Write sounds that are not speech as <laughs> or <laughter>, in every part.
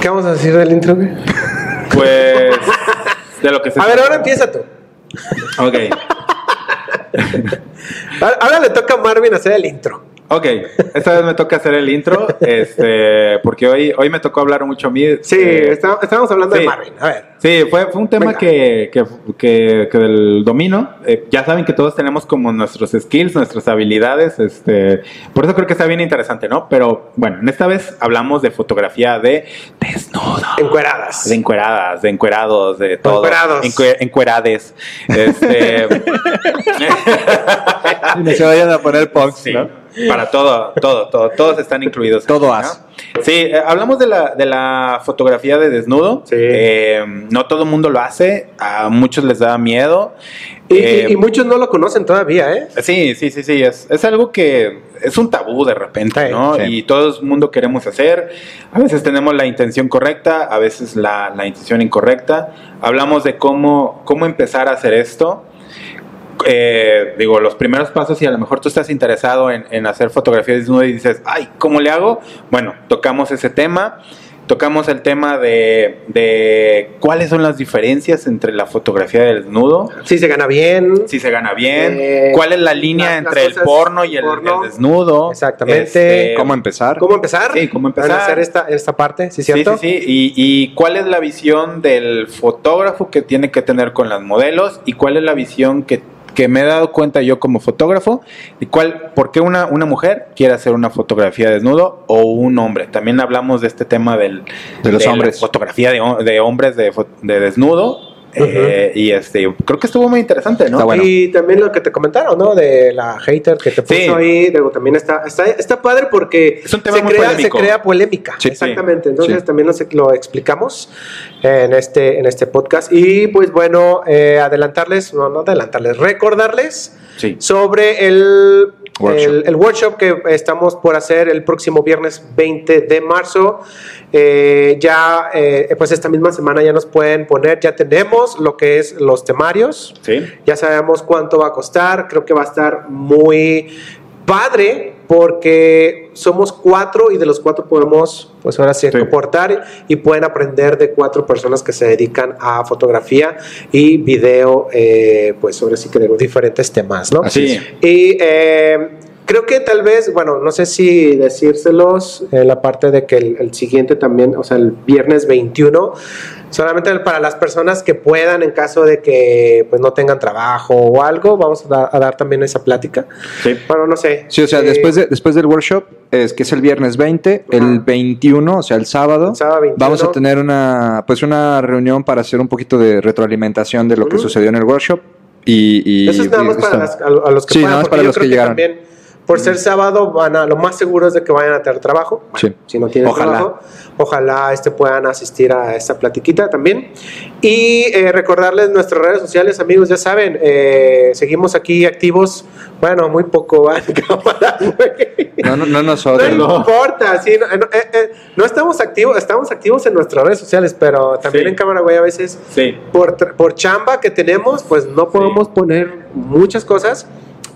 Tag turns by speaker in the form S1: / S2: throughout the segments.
S1: ¿Qué vamos a decir del intro, güey?
S2: Pues. De lo que se
S1: A ver, ahora empieza tú.
S2: Ok.
S1: Ahora <laughs> ahora le toca a Marvin hacer el intro.
S2: Ok, esta vez me toca hacer el intro, este, porque hoy, hoy me tocó hablar mucho a mí.
S1: Sí,
S2: eh,
S1: está- estábamos hablando de. Marvin. A ver.
S2: Sí, fue, fue un tema que, que, que, que del domino. eh, ya saben que todos tenemos como nuestros skills, nuestras habilidades. Este, por eso creo que está bien interesante, ¿no? Pero bueno, en esta vez hablamos de fotografía de desnudo.
S1: Encueradas.
S2: De encueradas, de encuerados, de todo.
S1: Encuerados.
S2: Encue- encuerades. Este, <laughs>
S3: Y no se vayan a poner punks,
S2: Sí,
S3: ¿no?
S2: Para todo, todo, todo, todos están incluidos.
S3: Todo
S2: aquí. ¿no? Sí, eh, hablamos de la, de la fotografía de desnudo.
S1: Sí.
S2: Eh, no todo el mundo lo hace, a muchos les da miedo.
S1: Y,
S2: Eh,
S1: y- y muchos no lo conocen todavía, ¿eh?
S2: Sí, sí, sí, sí, es, es algo que es un tabú de repente,
S1: Sí,
S2: ¿no?
S3: sí.
S2: Y todo el mundo queremos hacer. A veces tenemos la intención correcta, a veces la, la intención incorrecta. Hablamos de cómo, cómo empezar a hacer esto. Eh, digo, los primeros pasos y a lo mejor tú estás interesado en, en hacer fotografía desnuda y dices, ay, ¿cómo le hago? Bueno, tocamos ese tema. Tocamos el tema de, de cuáles son las diferencias entre la fotografía del desnudo,
S1: Si se gana bien.
S2: si se gana bien,
S1: Eh,
S2: cuál es la línea
S1: las-
S2: entre
S1: las
S2: el porno y el,
S1: porno.
S2: el desnudo.
S1: Exactamente.
S2: Este,
S3: ¿Cómo empezar?
S1: ¿Cómo empezar?
S2: Sí, cómo empezar.
S1: Van a hacer esta, esta parte, ¿sí
S2: Sí,
S1: cierto?
S2: sí, sí. Y, y cuál es la visión del fotógrafo que tiene que tener con las modelos y cuál es la visión que, que me he dado cuenta yo como fotógrafo y cuál, por qué una, una mujer quiere hacer una fotografía desnudo o un hombre. También hablamos de este tema del,
S3: De los
S2: la
S3: hombres.
S2: fotografía de, de hombres de, de desnudo. Eh, y este, creo que estuvo muy interesante, ¿no?
S3: Bueno.
S1: Y también lo que te comentaron, ¿no? De la hater que te puso
S2: Sí.
S1: ahí. Digo, también está, está, está padre porque
S2: Es un tema
S1: se,
S2: muy
S1: crea, se
S2: polémico.
S1: crea polémica.
S3: Sí.
S1: Exactamente. Entonces
S3: Sí.
S1: también lo, lo explicamos en este, en este podcast. Y pues bueno, eh, adelantarles, no, no adelantarles, recordarles
S2: Sí.
S1: sobre el
S3: Workshop.
S1: el, el workshop que estamos por hacer el próximo viernes 20 de marzo. Eh, ya, eh, pues esta misma semana ya nos pueden poner, ya tenemos lo que es los temarios.
S2: Sí.
S1: Ya sabemos cuánto va a costar. Creo que va a estar muy padre porque somos cuatro y de los cuatro podemos, pues ahora sí,
S2: Sí.
S1: y pueden aprender de cuatro personas que se dedican a fotografía y video, eh, pues ahora sí que de diferentes temas, ¿no?
S2: Así.
S1: Y eh, creo que tal vez, bueno, no sé si decírselos en la parte de que el, el siguiente también, o sea, el viernes 21, solamente para las personas que puedan en caso de que pues no tengan trabajo o algo, vamos a dar, a dar también esa plática.
S2: Sí.
S1: Bueno, no sé.
S3: Sí, o sea,
S1: Eh,
S3: después, de, después del workshop, es que es el viernes 20,
S1: Ajá.
S3: el 21, o sea, el sábado,
S1: El sábado 21.
S3: vamos a tener una, pues una reunión para hacer un poquito de retroalimentación de lo que sucedió en el workshop. Y, y-
S1: Eso es nada
S3: y
S1: más para las- a, a los que
S3: Sí,
S1: puedan,
S3: nada más para los
S1: creo
S3: que llegaron.
S1: también por ser sábado van a lo más seguro es de que vayan a tener trabajo.
S3: Sí.
S1: Si no tienen
S3: Ojalá.
S1: trabajo, ojalá este puedan asistir a esta platiquita también. Y eh, recordarles nuestras redes sociales, amigos, ya saben, eh, seguimos aquí activos. Bueno, muy poco va <laughs> en cámara, güey.
S3: No, no, no nos
S1: No importa, sí, no, eh, no estamos activos, estamos activos en nuestras redes sociales, pero también
S2: Sí.
S1: en cámara, güey, a veces
S2: Sí.
S1: por, por chamba que tenemos, pues no podemos poner muchas cosas,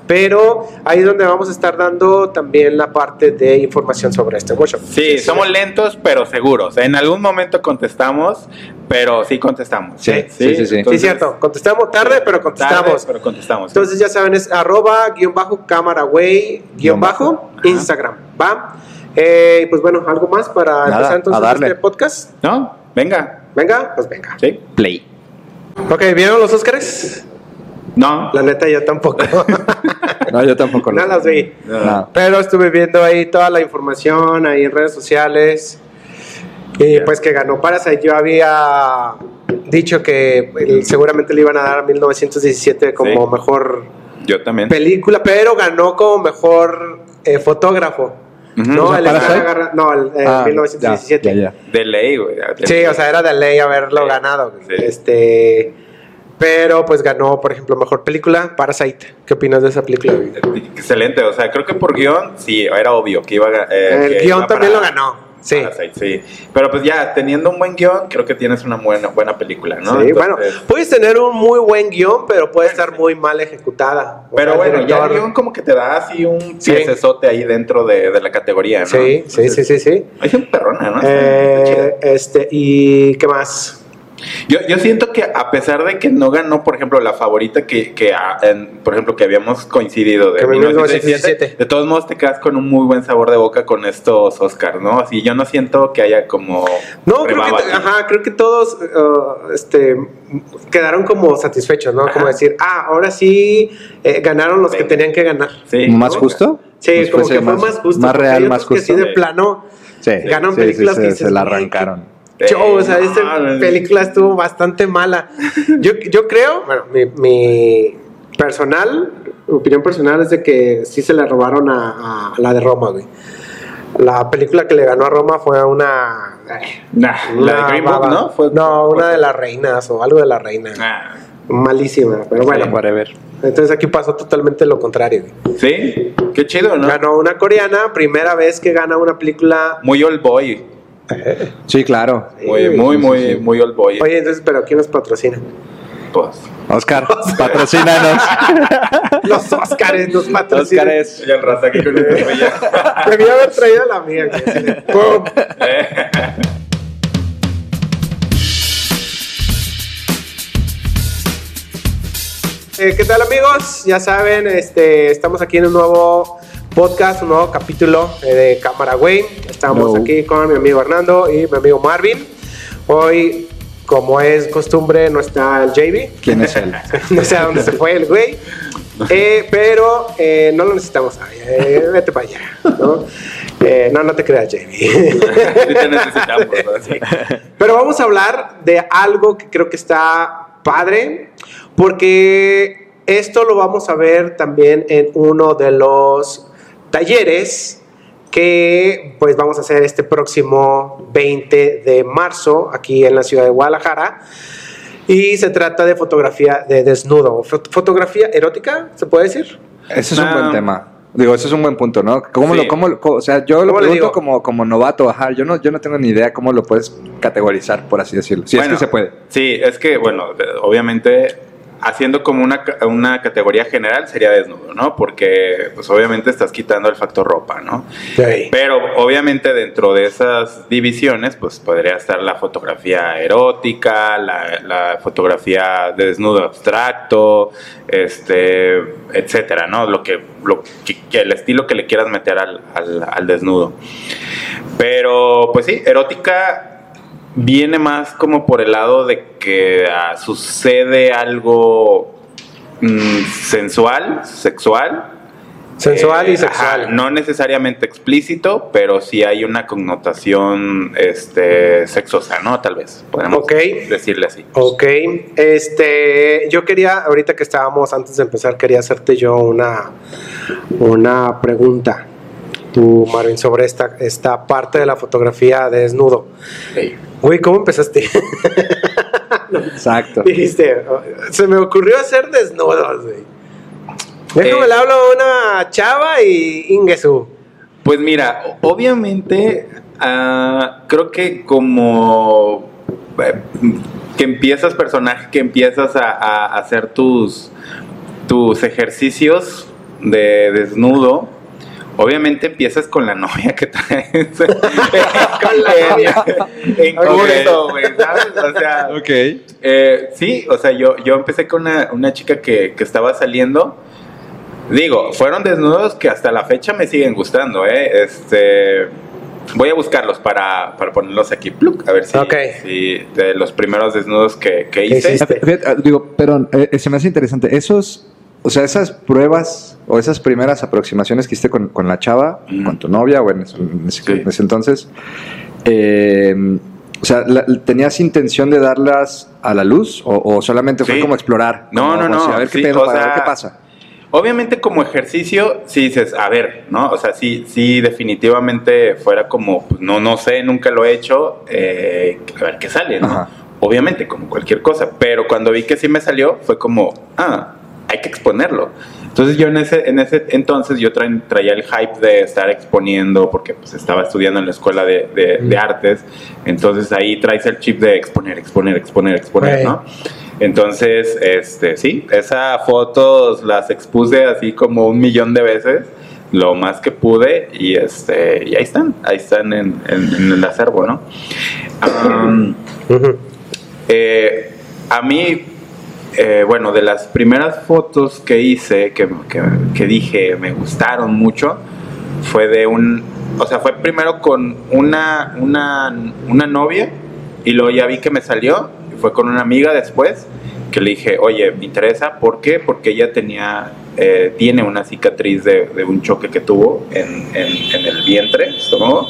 S1: pero ahí es donde vamos a estar dando también la parte de información sobre este workshop.
S2: Sí, somos lentos pero seguros. En algún momento contestamos, pero sí contestamos.
S1: Sí,
S3: sí, sí, sí.
S1: Sí, cierto, contestamos tarde, pero contestamos.
S2: Tarde, pero contestamos. sí.
S1: Entonces ya saben, es arroba guion bajo cameraway guion
S3: Guión
S1: bajo
S3: bajo.
S1: Instagram, ¿va? Eh, y pues bueno, algo más para
S3: Nada,
S1: empezar entonces
S3: a darle.
S1: este podcast.
S2: ¿No? Venga.
S1: Venga, pues venga.
S2: ¿Sí?
S3: Play.
S1: Ok, ¿vieron los Óscares?
S2: No.
S1: La neta, yo tampoco. <laughs>
S3: No, yo tampoco
S1: no las vi.
S3: No.
S1: Pero estuve viendo ahí toda la información ahí en redes sociales. Y pues que ganó Parasite. Yo había dicho que seguramente le iban a dar a 1917 como
S2: Sí.
S1: mejor
S2: Yo también.
S1: película, pero ganó como mejor eh, fotógrafo.
S2: Ujú.
S1: No,
S3: O sea,
S1: el
S3: Parasite.
S1: agarra- no, el, eh,
S3: Ah,
S1: 1917.
S3: ya, ya, ya.
S2: De ley, güey.
S1: Sí, o sea, era de ley haberlo
S2: Sí.
S1: ganado.
S2: Sí.
S1: Este, pero pues ganó, por ejemplo, mejor película, Parasite. ¿Qué opinas de esa película?
S2: Excelente, o sea, creo que por guion, sí, era obvio que iba a eh,
S1: El
S2: que
S1: guion
S2: iba
S1: también
S2: para-
S1: lo ganó. Sí.
S2: Parasite, sí. Pero pues ya, teniendo un buen guion, creo que tienes una buena, buena película, ¿no?
S1: Sí,
S2: Entonces,
S1: bueno, puedes tener un muy buen guion, pero puede estar muy mal ejecutada.
S2: Pero
S1: sea, el
S2: bueno, ya el guion como que te da así un
S1: Sí.
S2: ahí dentro de, de la categoría, ¿no?
S1: Sí, sí, sí, sí, sí.
S2: Hay gente perrona, ¿no?
S1: Eh, este, ¿y qué más?
S2: Yo, yo siento que a pesar de que no ganó, por ejemplo, la favorita que, que en- por ejemplo, que habíamos coincidido de
S1: Que en
S2: 1917,
S1: 1917.
S2: de todos modos te quedas con un muy buen sabor de boca con estos Oscars, ¿no? Así yo no siento que haya como
S1: No, creo que, ajá, creo que todos uh, este, quedaron como satisfechos, ¿no? Como decir, ah, ahora sí eh, ganaron los que tenían que ganar.
S2: Sí,
S3: ¿Más
S2: ¿no?
S3: justo?
S1: Sí,
S3: Pues
S1: como que fue más justo.
S3: Más real, más
S1: otros que
S3: justo.
S1: sí de plano
S3: Sí,
S1: ganan
S3: sí, sí,
S1: películas
S3: se,
S1: que
S3: se
S1: dices,
S3: la
S1: "Güey,
S3: arrancaron.
S1: Yo, o sea, esta
S2: no,
S1: película estuvo bastante mala. Yo, yo creo, bueno, mi, mi personal, opinión personal es de que sí se le robaron a, a la de Roma, güey. La película que le ganó a Roma fue una... eh,
S2: Nah, la de
S1: una
S2: Green Book. ¿no? Fue-
S1: no, una
S2: fue-
S1: de las reinas o algo de la reina.
S2: Ah,
S1: Malísima, pero bueno.
S2: Sí.
S3: Whatever.
S1: Entonces aquí pasó totalmente lo contrario. güey.
S2: sí, qué chido, ¿no?
S1: Ganó una coreana, primera vez que gana una película...
S2: Muy old boy. <laughs>
S3: Sí, claro.
S2: Muy, muy, muy, muy old boy.
S1: Oye, entonces, pero ¿quién nos patrocina?
S2: Pues.
S3: Oscar, <laughs> patrocínanos. <laughs>
S1: Los Óscares nos patrocinan.
S3: Óscares.
S2: Y el raza aquí con bella.
S1: Debía haber traído la mía. ¡pum! Eh, ¿Qué tal amigos? Ya saben, este, estamos aquí en un nuevo podcast, un nuevo capítulo eh, de Cámara Güey. Estamos aquí con mi amigo Hernando y mi amigo Marvin. Hoy, como es costumbre, no está el JB.
S3: ¿Quién es él? <laughs>
S1: no sé a dónde se fue el güey. <laughs> Eh, pero eh, no lo necesitamos. Eh, vete para allá. ¿no? No, no te creas, JB.
S2: Sí te necesitamos, ¿no? <laughs> Sí.
S1: Pero vamos a hablar de algo que creo que está padre, porque esto lo vamos a ver también en uno de los talleres que pues vamos a hacer este próximo 20 de marzo aquí en la ciudad de Guadalajara. Y se trata de fotografía de desnudo. Fot- ¿Fotografía erótica? ¿Se puede decir?
S3: Ese es un buen tema. Digo, ese es un buen punto, ¿no? ¿Cómo
S2: Sí.
S3: lo, cómo, o sea, yo lo
S1: ¿Cómo le
S3: pregunto como, como novato, ajá. Yo no, yo no tengo ni idea cómo lo puedes categorizar, por así decirlo. Si
S2: Bueno,
S3: es que se puede.
S2: Sí, es que, bueno, obviamente, haciendo como una, una categoría general sería desnudo, ¿no? Porque, pues obviamente estás quitando el factor ropa, ¿no? Pero obviamente dentro de esas divisiones, pues podría estar la fotografía erótica, la, la fotografía de desnudo abstracto, este, etcétera, ¿no? Lo que, lo que, que el estilo que le quieras meter al, al- al desnudo. Pero, pues sí, erótica viene más como por el lado de que ah, sucede algo mm, sensual, sexual,
S1: Sensual y
S2: eh,
S1: sexual.
S2: ajá, no necesariamente explícito, pero sí hay una connotación este, sexosa, ¿no? Tal vez, podemos decirle así.
S1: Ok, este, yo quería, ahorita que estábamos, antes de empezar, quería hacerte yo una, una pregunta, tú, Marvin, sobre esta, esta parte de la fotografía de desnudo. Güey, ¿cómo empezaste? <laughs>
S3: Exacto.
S1: Dijiste, "Oh, se me ocurrió hacer desnudos, güey. Déjame
S2: Eh.
S1: le hablo a una chava y Ingesu.
S2: Pues mira, obviamente, ah, creo que como eh, que empiezas personaje, que empiezas a, a hacer tus, tus ejercicios de desnudo, obviamente empiezas con la novia que traes. <laughs>
S1: Con la novia.
S2: En curso, güey, ¿sabes? O sea,
S3: Ok.
S2: eh, sí, o sea, yo, yo empecé con una, una chica que, que estaba saliendo. Digo, fueron desnudos que hasta la fecha me siguen gustando, ¿eh? Este, voy a buscarlos para, para ponerlos aquí, pluk, a ver si,
S1: Ok.
S2: si de los primeros desnudos que, que
S1: ¿Qué
S2: hice.
S3: ah, digo, pero eh, se me hace interesante. Esos, o sea, esas pruebas o esas primeras aproximaciones que hiciste con, con la chava, con tu novia, o en ese, en ese-
S2: Sí.
S3: en ese entonces, eh, o sea, la- ¿tenías intención de darlas a la luz o, o solamente fue
S2: Sí.
S3: como explorar?
S2: No,
S3: Como,
S2: no, no,
S3: o sea, a ver qué pedo,
S2: o
S3: ver qué pasa.
S2: Obviamente como ejercicio, sí dices, a ver, ¿no? O sea, sí, sí definitivamente fuera como, pues, no, no sé, nunca lo he hecho, eh, a ver qué sale, ¿no?
S3: Ajá.
S2: Obviamente, como cualquier cosa, pero cuando vi que sí me salió, fue como, ah, hay que exponerlo. Entonces yo en ese, en ese entonces yo tra- traía el hype de estar exponiendo porque pues estaba estudiando en la escuela de, de- de artes, entonces ahí traes el chip de exponer, exponer, exponer, exponer,
S1: Right.
S2: ¿no? Entonces, este, sí, esas fotos las expuse así como un millón de veces, lo más que pude, y este, y ahí están, ahí están en, en- en el acervo, ¿no? Eh, a mí, eh, bueno, de las primeras fotos que hice, que, que- que dije me gustaron mucho, fue de un, o sea, fue primero con una, una, una novia y luego ya vi que me salió y fue con una amiga después que le dije, oye, me interesa, ¿por qué? Porque ella tenía, eh, tiene una cicatriz de, un choque que tuvo en, en- en el vientre, estómago,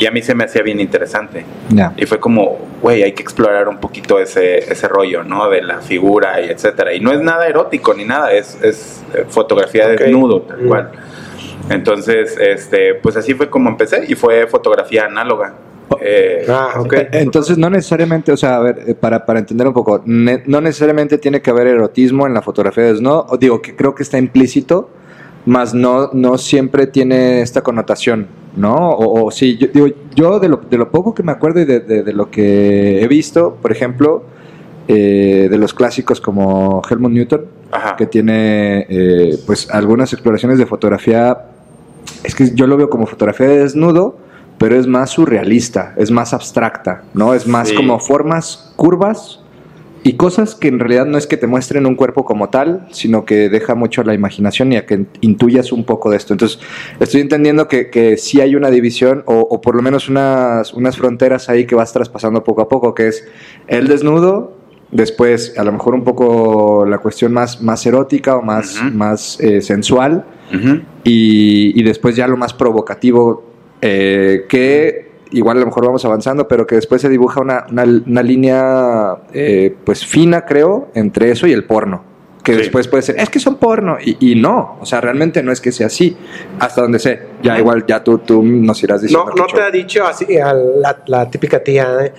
S2: y a mí se me hacía bien interesante.
S3: Ya.
S2: Y fue como, güey, hay que explorar un poquito ese, ese rollo, ¿no? De la figura y etcétera. Y no es nada erótico ni nada, es, es eh, fotografía
S1: Ok.
S2: desnudo, tal
S1: Mm.
S2: cual. Entonces, este, pues así fue como empecé y fue fotografía análoga. Eh,
S1: Ah, ok.
S3: Eh, Entonces, no necesariamente, o sea, a ver, eh, para, para entender un poco, ne- no necesariamente tiene que haber erotismo en la fotografía desnudo, digo que creo que está implícito, más no, no siempre tiene esta connotación, ¿no? O, o sí, yo, digo, yo de lo, de lo poco que me acuerdo y de, de- de lo que he visto, por ejemplo, eh, de los clásicos como Helmut Newton,
S2: Ajá.
S3: que tiene eh, pues algunas exploraciones de fotografía. Es que yo lo veo como fotografía de desnudo, pero es más surrealista, es más abstracta, ¿no? Es más
S2: Sí.
S3: como formas curvas y cosas que en realidad no es que te muestren un cuerpo como tal, sino que deja mucho a la imaginación y a que intuyas un poco de esto. Entonces, estoy entendiendo que, que sí hay una división o, o por lo menos unas, unas fronteras ahí que vas traspasando poco a poco, que es el desnudo, después a lo mejor un poco la cuestión más, más erótica o más, más eh, sensual y, y después ya lo más provocativo eh, que igual a lo mejor vamos avanzando pero que después se dibuja una, una- una línea eh, pues fina creo entre eso y el porno. Que
S2: Sí.
S3: después puede ser es que son porno y, y no o sea realmente no es que sea así hasta donde sé. Ya igual ya tú, tú nos irás diciendo
S1: No, no te ha dicho así a la, la típica tía de,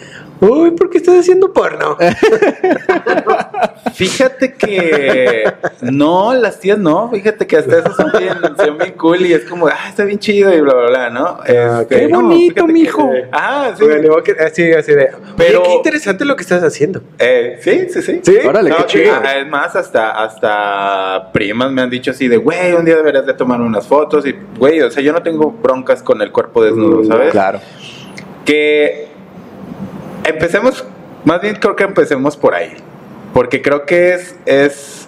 S1: uy, ¿por qué estás haciendo porno? <laughs>
S2: Fíjate que no, las tías no, fíjate que hasta eso son bien, son bien cool y es como, ah, está bien chido y bla, bla, bla, ¿no?
S1: Ah.
S3: Qué
S2: no,
S3: bonito,
S2: que-
S3: mijo.
S2: Ah, sí.
S1: Bueno, que- así, así de,
S2: Pero-
S1: qué interesante lo que estás haciendo.
S2: Eh, sí, sí, sí.
S1: ¿Sí?
S3: Órale, qué
S2: No,
S3: chido.
S2: Es más, hasta, hasta primas me han dicho así de, güey, un día deberías de tomar unas fotos y, güey, o sea, yo no tengo broncas con el cuerpo desnudo,
S1: Mm,
S2: ¿sabes?
S3: claro
S2: que empecemos, más bien creo que empecemos por ahí, porque creo que es, es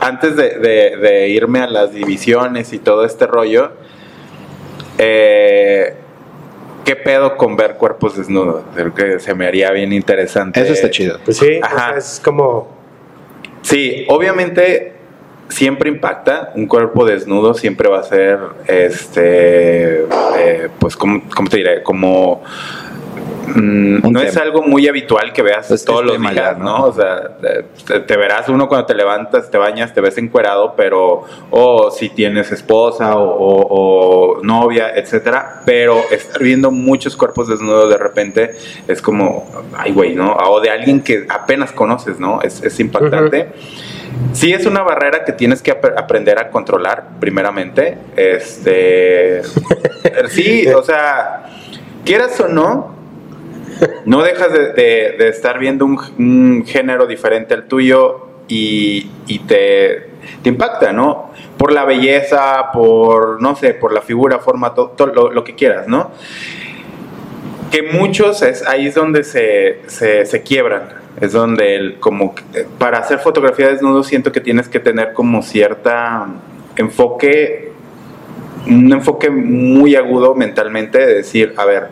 S2: antes de, de- de irme a las divisiones y todo este rollo, eh, ¿qué pedo con ver cuerpos desnudos? Creo que se me haría bien interesante.
S3: eso está chido
S1: Pues sí, o
S2: Ajá.
S1: sea, es como,
S2: Sí, obviamente siempre impacta. Un cuerpo desnudo siempre va a ser, este, eh, pues, ¿cómo, cómo te diré? Como... mm, no es algo muy habitual que veas
S3: Es-
S2: todos los días,
S3: ya, ¿no?
S2: ¿no? O sea, te, te verás uno cuando te levantas, te bañas, te ves encuerado, pero, o si tienes esposa o, o- o novia, etcétera, pero estar viendo muchos cuerpos desnudos de repente es como, ay, güey, ¿no? O de alguien que apenas conoces, ¿no? Es, es impactante. Sí es una barrera que tienes que ap- aprender a controlar, primeramente. Este, <laughs> sí, o sea, quieras o no, no dejas de, estar viendo un, género diferente al tuyo y, te, impacta, ¿no? Por la belleza, por, no sé, por la figura, forma, todo lo, que quieras, ¿no? Que muchos, es, ahí es donde se, se, se quiebran, es donde el, como, para hacer fotografía desnudo siento que tienes que tener como cierta enfoque, un enfoque muy agudo mentalmente de decir, a ver,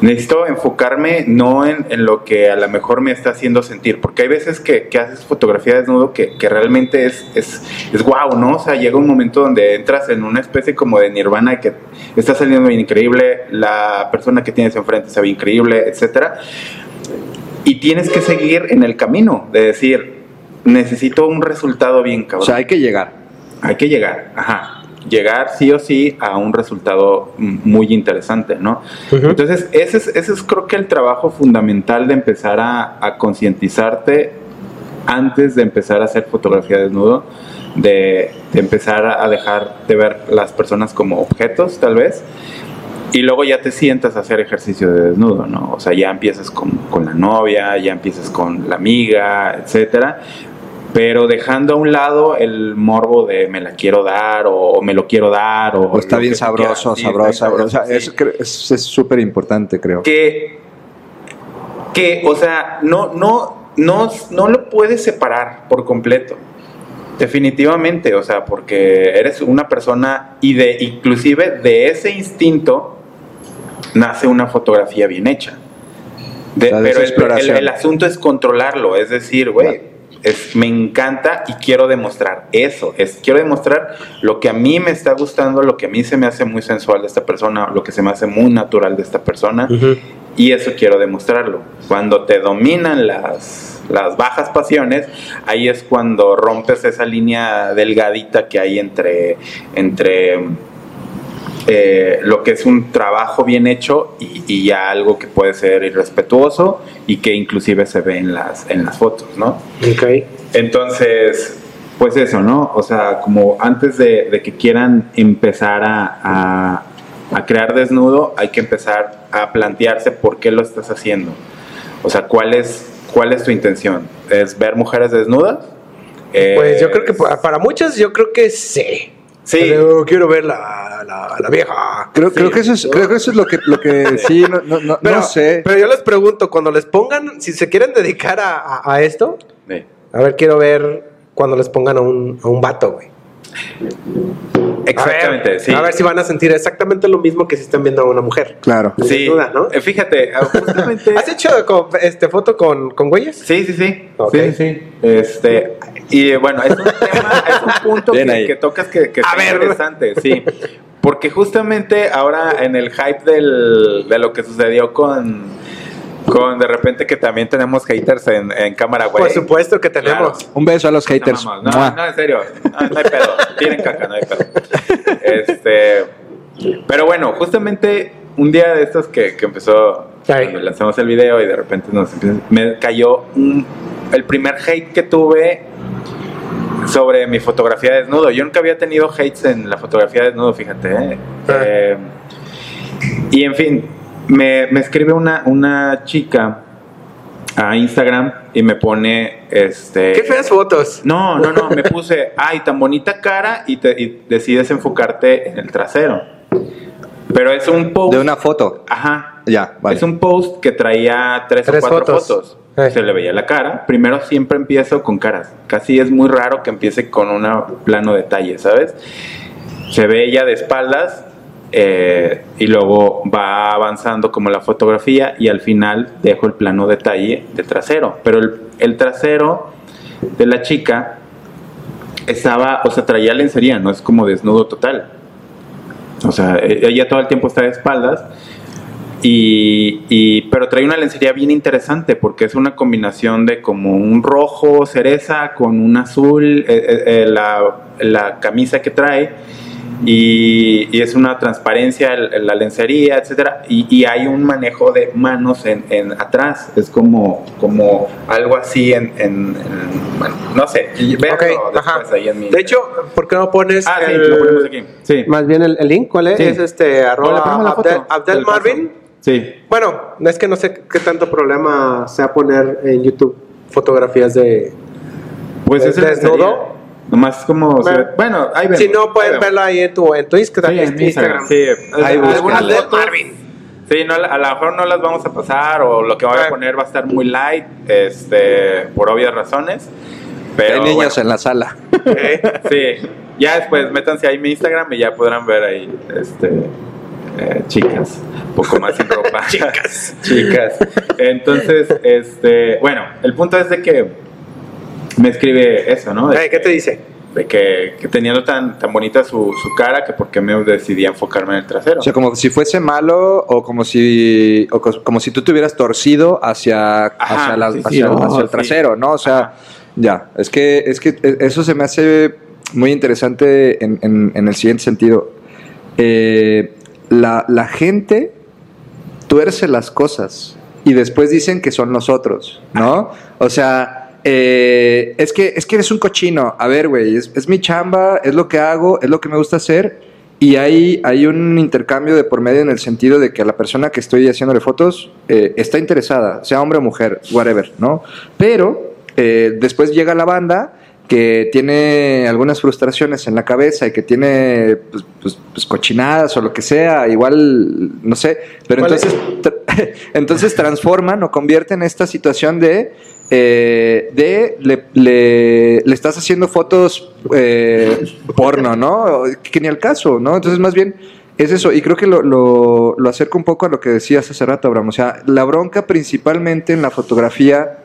S2: necesito enfocarme no en, en lo que a lo mejor me está haciendo sentir, porque hay veces que, que haces fotografía desnudo que, que realmente es, es, es guau, ¿no? O sea, llega un momento donde entras en una especie como de nirvana que está saliendo bien increíble, la persona que tienes enfrente se ve increíble, etcétera. Y tienes que seguir en el camino de decir, necesito un resultado bien
S3: o
S2: cabrón.
S3: sea hay que llegar
S2: Hay que llegar, ajá. Llegar sí o sí a un resultado muy interesante, ¿no?
S1: Ujú.
S2: Entonces, ese es, ese es creo que el trabajo fundamental de empezar a, a concientizarte antes de empezar a hacer fotografía desnudo, de, de empezar a dejar de ver las personas como objetos, tal vez. Y luego ya te sientas a hacer ejercicio de desnudo, ¿no? O sea, ya empiezas con, con la novia, ya empiezas con la amiga, etcétera. Pero dejando a un lado el morbo de me la quiero dar o, me lo quiero dar o,
S3: O está bien sabroso.
S2: Sí,
S3: sabroso,
S2: está bien
S3: sabroso.
S2: sí.
S3: Eso es es súper importante, creo.
S2: que, que, o sea, no, no, no, no lo puedes separar por completo. Definitivamente, o sea, porque eres una persona y de, inclusive de ese instinto nace una fotografía bien hecha. De-
S3: O sea, de
S2: pero el- el asunto es controlarlo, es decir, güey, es, me encanta y quiero demostrar eso, es, quiero demostrar lo que a mí me está gustando, lo que a mí se me hace muy sensual de esta persona, lo que se me hace muy natural de esta persona, y eso quiero demostrarlo. Cuando te dominan las, las bajas pasiones, ahí es cuando rompes esa línea delgadita que hay entre, entre eh, lo que es un trabajo bien hecho y, y ya algo que puede ser irrespetuoso y que inclusive se ve en las, en las fotos, ¿no?
S1: Ok.
S2: Entonces, pues eso, ¿no? O sea, como antes de, de que quieran empezar a, a- a crear desnudo, hay que empezar a plantearse por qué lo estás haciendo. O sea, ¿cuál es, cuál es tu intención? ¿Es ver mujeres desnudas?
S1: Pues yo creo que para muchas, yo creo que sí.
S2: Sí.
S1: Pero quiero ver la, la, la vieja.
S3: Creo,
S2: Sí.
S3: creo que eso es, creo que eso es lo que, lo que <laughs> sí, no, no, no,
S1: Pero,
S3: no sé.
S1: pero yo les pregunto, cuando les pongan, si se quieren dedicar a, a- a esto,
S2: Sí.
S1: a ver, quiero ver cuando les pongan a un, a un vato, güey.
S2: Exactamente,
S1: a ver,
S2: sí.
S1: A ver si van a sentir exactamente lo mismo que si están viendo a una mujer.
S3: Claro.
S2: Sí,
S1: desnuda, ¿no?
S2: Eh, Fíjate, ah, justamente... <laughs>
S1: ¿Has hecho con- este, foto con, con güeyes?
S2: Sí, sí, sí.
S1: Ok.
S2: Sí, sí, sí. Este, y bueno, es un tema, es un punto que, tocas que, que
S1: A ver.
S2: interesante, sí. Porque justamente ahora en el hype del, de lo que sucedió con, con de repente que también tenemos haters en, en cámara, güey.
S1: Por supuesto que tenemos.
S3: Un beso a los haters.
S2: No, no, no, en serio. No, no hay pedo. Tienen caca, no hay pedo. Este, pero bueno, justamente un día de estos que, que empezó, cuando lanzamos el video y de repente nos empieza- me cayó un- el primer hate que tuve sobre mi fotografía de desnudo. Yo nunca había tenido hates en la fotografía de desnudo, fíjate. ¿eh?
S1: Ah.
S2: Eh, y en fin, me, me escribe una, una chica a Instagram y me pone este
S1: Qué feas fotos.
S2: no, no, no, me puse, <laughs> ay, tan bonita cara y, te, y decides enfocarte en el trasero. Pero es un post.
S3: De una foto.
S2: Ajá.
S3: Ya, vale.
S2: Es un post que traía tres,
S1: Tres
S2: o cuatro
S1: fotos.
S2: fotos.
S1: Eh.
S2: Se le veía la cara. Primero siempre empiezo con caras. Casi es muy raro que empiece con un plano detalle, ¿sabes? Se ve ella de espaldas eh, y luego va avanzando como la fotografía y al final dejo el plano detalle del trasero. Pero el, el trasero de la chica estaba, o sea, traía lencería, no es como desnudo total. O sea, e- ella todo el tiempo está de espaldas. Y, y- pero trae una lencería bien interesante porque es una combinación de como un rojo cereza con un azul, eh, eh, la, la camisa que trae y, y es una transparencia el- la lencería, etcétera y, y hay un manejo de manos en, en atrás, es como, como algo así en, en- en- bueno, no sé, y véanlo
S1: Ok,
S2: después ahí en mi
S1: De hecho, ¿por qué no pones
S2: ah, sí,
S1: el-
S2: lo ponemos aquí, sí.
S1: más bien el, el link? ¿Cuál es?
S2: Sí.
S1: Es este arroba Abdel. Marvin.
S2: Sí.
S1: Bueno, es que no sé qué tanto problema sea poner en YouTube fotografías de...
S2: Pues
S1: ¿Es
S2: es el
S1: desnudo?
S2: Nomás como.
S1: Bueno.
S2: se Bueno, ahí vemos.
S1: Si no, pueden verlo ahí en tu, en tu Instagram.
S2: Sí, en mi
S1: Instagram.
S2: Instagram. Sí,
S3: Ahí
S2: algunas fotos- Sí, no, a lo mejor no las vamos a pasar o lo que voy a poner va a estar muy light, este, por obvias razones. Pero
S3: Hay niños
S2: bueno,
S3: en la sala.
S1: ¿Eh?
S2: sí, ya después métanse ahí en mi Instagram y ya podrán ver ahí, este, eh, chicas, un poco más sin ropa. <laughs>
S1: Chicas.
S2: chicas. Entonces, este, bueno, el punto es de que me escribe eso, ¿no? De
S1: ¿Qué te dice?
S2: de que, que teniendo tan, tan bonita su, su cara que por qué me decidí a enfocarme en el trasero.
S3: O sea, como si fuese malo o como si, o co- como si tú te hubieras torcido hacia,
S2: Ajá,
S3: hacia, la-
S2: sí, sí,
S3: hacia-
S2: oh,
S3: hacia el
S2: sí.
S3: trasero, ¿no? O sea,
S2: Ajá.
S3: ya, es que, es que e- eso se me hace muy interesante en, en- en el siguiente sentido. Eh, la, la gente tuerce las cosas y después dicen que son nosotros, ¿no? O sea, eh, es, que, es que eres un cochino. A ver, güey, es, es mi chamba, es lo que hago, es lo que me gusta hacer. Y hay, hay un intercambio de por medio en el sentido de que a la persona que estoy haciéndole fotos eh, está interesada, sea hombre o mujer, whatever, ¿no? Pero eh, después llega la banda que tiene algunas frustraciones en la cabeza y que tiene pues, pues- pues cochinadas o lo que sea, igual, no sé, pero entonces, tra- <laughs> entonces transforman o convierten esta situación de, eh, de le, le- le estás haciendo fotos eh, porno, ¿no? Que ni al caso, ¿no? Entonces más bien es eso, y creo que lo, lo, lo acerco un poco a lo que decías hace rato, Abraham, o sea, la bronca principalmente en la fotografía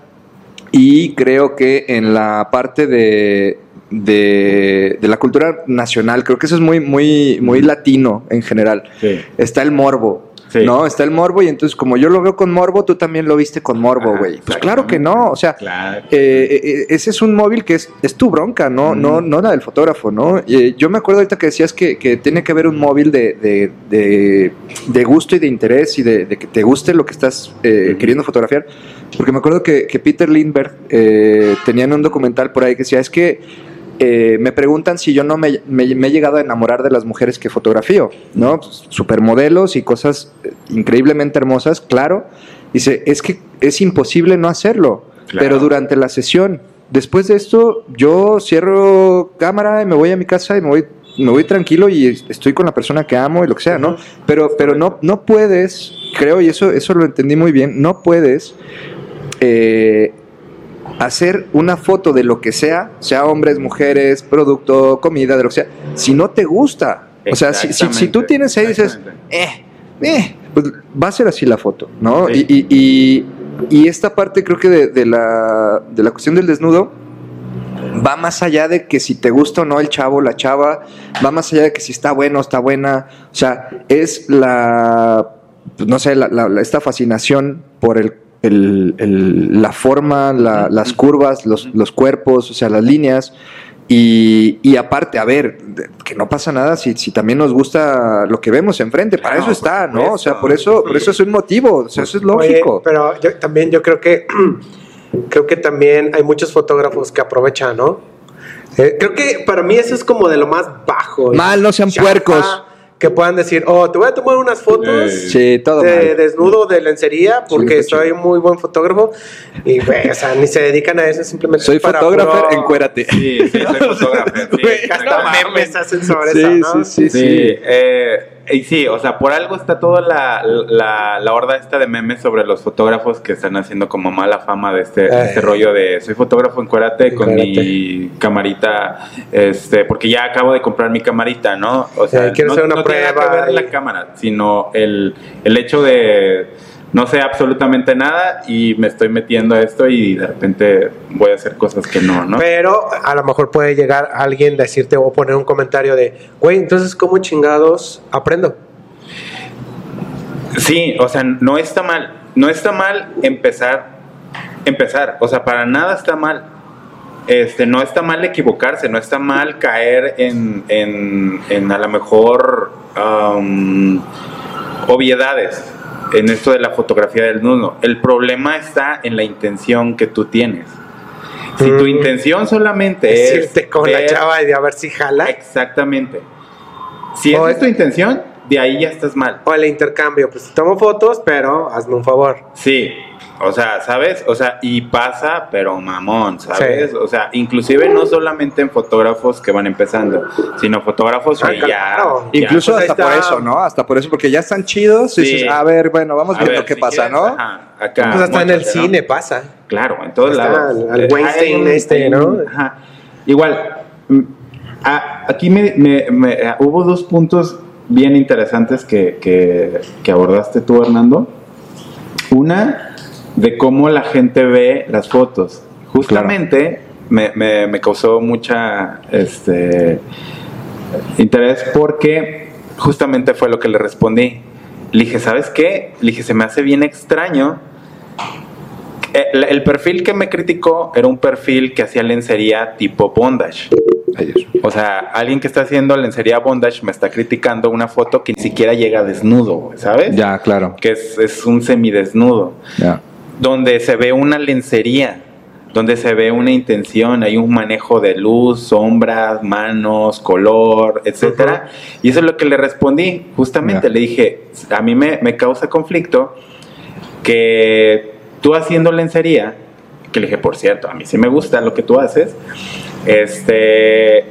S3: y creo que en la parte de, de, de la cultura nacional, creo que eso es muy, muy, muy latino en general.
S2: Sí.
S3: Está el morbo.
S2: Sí.
S3: ¿No? Está el morbo y entonces como yo lo veo con morbo, tú también lo viste con morbo, güey. Pues claro que no, o sea,
S2: Claro.
S3: eh, eh, ese es un móvil que es, es tu bronca, ¿no?
S2: Mm.
S3: No, no la del fotógrafo, ¿no? Eh, yo me acuerdo ahorita que decías que, que tiene que haber un móvil de, de, de- de gusto y de interés y de, que te guste lo que estás eh, queriendo fotografiar. Porque me acuerdo que, que Peter Lindbergh eh, tenía en un documental por ahí que decía, es que eh, me preguntan si yo no me, me- me he llegado a enamorar de las mujeres que fotografío, ¿no? Pues, supermodelos y cosas eh, increíblemente hermosas, claro. Dice, es que es imposible no hacerlo,
S2: Claro.
S3: pero durante la sesión, después de esto, yo cierro cámara y me voy a mi casa y me voy, me voy tranquilo y es- estoy con la persona que amo y lo que sea, ¿no? Pero, pero no, no puedes, creo, y eso, eso lo entendí muy bien, no puedes eh, hacer una foto de lo que sea, sea hombres, mujeres, producto, comida, de lo que sea, si no te gusta. O sea, si, si, si tú tienes ahí y dices, eh, eh, pues va a ser así la foto, ¿no?
S2: Sí.
S3: Y, y- y- y esta parte creo que de, de la, de la cuestión del desnudo va más allá de que si te gusta o no el chavo, la chava, va más allá de que si está bueno o está buena, o sea, es la, pues, no sé, la- la- la- esta fascinación por el, el- el- la forma, la- las curvas, los, los cuerpos, o sea, las líneas. Y, y aparte, a ver, que no pasa nada si, si también nos gusta lo que vemos enfrente, para eso está, ¿no? O sea, por eso, por eso es un motivo, o sea, eso es
S1: Oye,
S3: lógico.
S1: pero yo también yo creo que <clears throat> creo que también hay muchos fotógrafos que aprovechan, ¿no? Eh, creo que para mí eso es como de lo más bajo.
S3: Mal, no sean
S1: Chafa,
S3: puercos.
S1: Que puedan decir, oh, te voy a tomar unas fotos
S2: Eh,
S3: Sí, todo
S1: de
S3: mal.
S1: desnudo de lencería porque
S3: Sí,
S1: soy muy buen fotógrafo. Y, güey, o sea, ni se dedican a eso, simplemente
S3: Soy
S1: para
S3: fotógrafo,
S1: puro-
S3: encuérdate.
S2: Sí, sí, soy <laughs> fotógrafo. sí,
S1: Güey, hasta memes hacen sobre
S3: Sí,
S1: eso, ¿no?
S3: sí, sí,
S2: Sí, eh, y sí, o sea, por algo está toda la, la, la horda esta de memes sobre los fotógrafos que están haciendo como mala fama de este, este
S1: Ay.
S2: rollo de soy fotógrafo, encuérate con mi camarita, este, porque ya acabo de comprar mi camarita, ¿no? O sea,
S1: Eh, quiero
S2: no,
S1: hacer una
S2: no tiene nada
S1: prueba
S2: que ver
S1: y-
S2: la cámara, sino el, el hecho de no sé absolutamente nada y me estoy metiendo a esto y de repente voy a hacer cosas que no, ¿no?
S1: Pero a lo mejor puede llegar alguien a decirte o poner un comentario de, güey, entonces, ¿cómo chingados aprendo?
S2: Sí, o sea, no está mal. No está mal empezar. Empezar. O sea, para nada está mal. Este, no está mal equivocarse, no está mal caer en, en, en a lo mejor um, obviedades en esto de la fotografía del nudo. El problema está en la intención que tú tienes. Si tu
S1: Mm.
S2: intención solamente es
S1: Decirte con la chava y de a ver si jala.
S2: Exactamente. Si esa es
S1: es-
S2: tu intención, de ahí ya estás mal.
S1: O el intercambio, pues tomo fotos, pero hazme un favor.
S2: Sí, o sea, ¿sabes? O sea, y pasa, pero mamón, ¿sabes?
S1: Sí.
S2: O sea, inclusive no solamente en fotógrafos que van empezando, sino fotógrafos
S1: Ah,
S2: que ya...
S1: claro.
S2: ya-
S3: Incluso
S1: pues ahí
S3: hasta por eso, ¿no? Hasta por eso, porque ya están chidos. Y
S2: Sí.
S3: dices, a ver, bueno, vamos
S2: A
S3: viendo
S2: ver,
S3: qué
S2: si
S3: pasa,
S2: quieres,
S3: ¿no?
S2: ajá, acá,
S1: pues hasta en el cine pasa.
S2: Claro, en todos
S1: Está
S2: lados.
S1: Weinstein
S2: hay un-
S1: este, ¿no?
S2: ajá. Igual, mm, a- aquí me, me- me- hubo dos puntos bien interesantes que, que- que abordaste tú, Hernando. Una, de cómo la gente ve las fotos. Justamente me, me- me causó mucha este, interés porque justamente fue lo que le respondí. Le dije, ¿sabes qué? Le dije, se me hace bien extraño el, el perfil que me criticó era un perfil que hacía lencería tipo bondage. O sea, alguien que está haciendo lencería bondage me está criticando una foto que ni siquiera llega desnudo, ¿sabes?
S3: Ya, claro.
S2: Que es, es un semidesnudo.
S3: Ya.
S2: Donde se ve una lencería. donde se ve una intención, hay un manejo de luz, sombras, manos, color, etcétera. Y eso es lo que le respondí, justamente,
S3: Ya.
S2: le dije, a mí me, me causa conflicto que tú haciendo lencería, que le dije, por cierto, a mí sí me gusta lo que tú haces, este,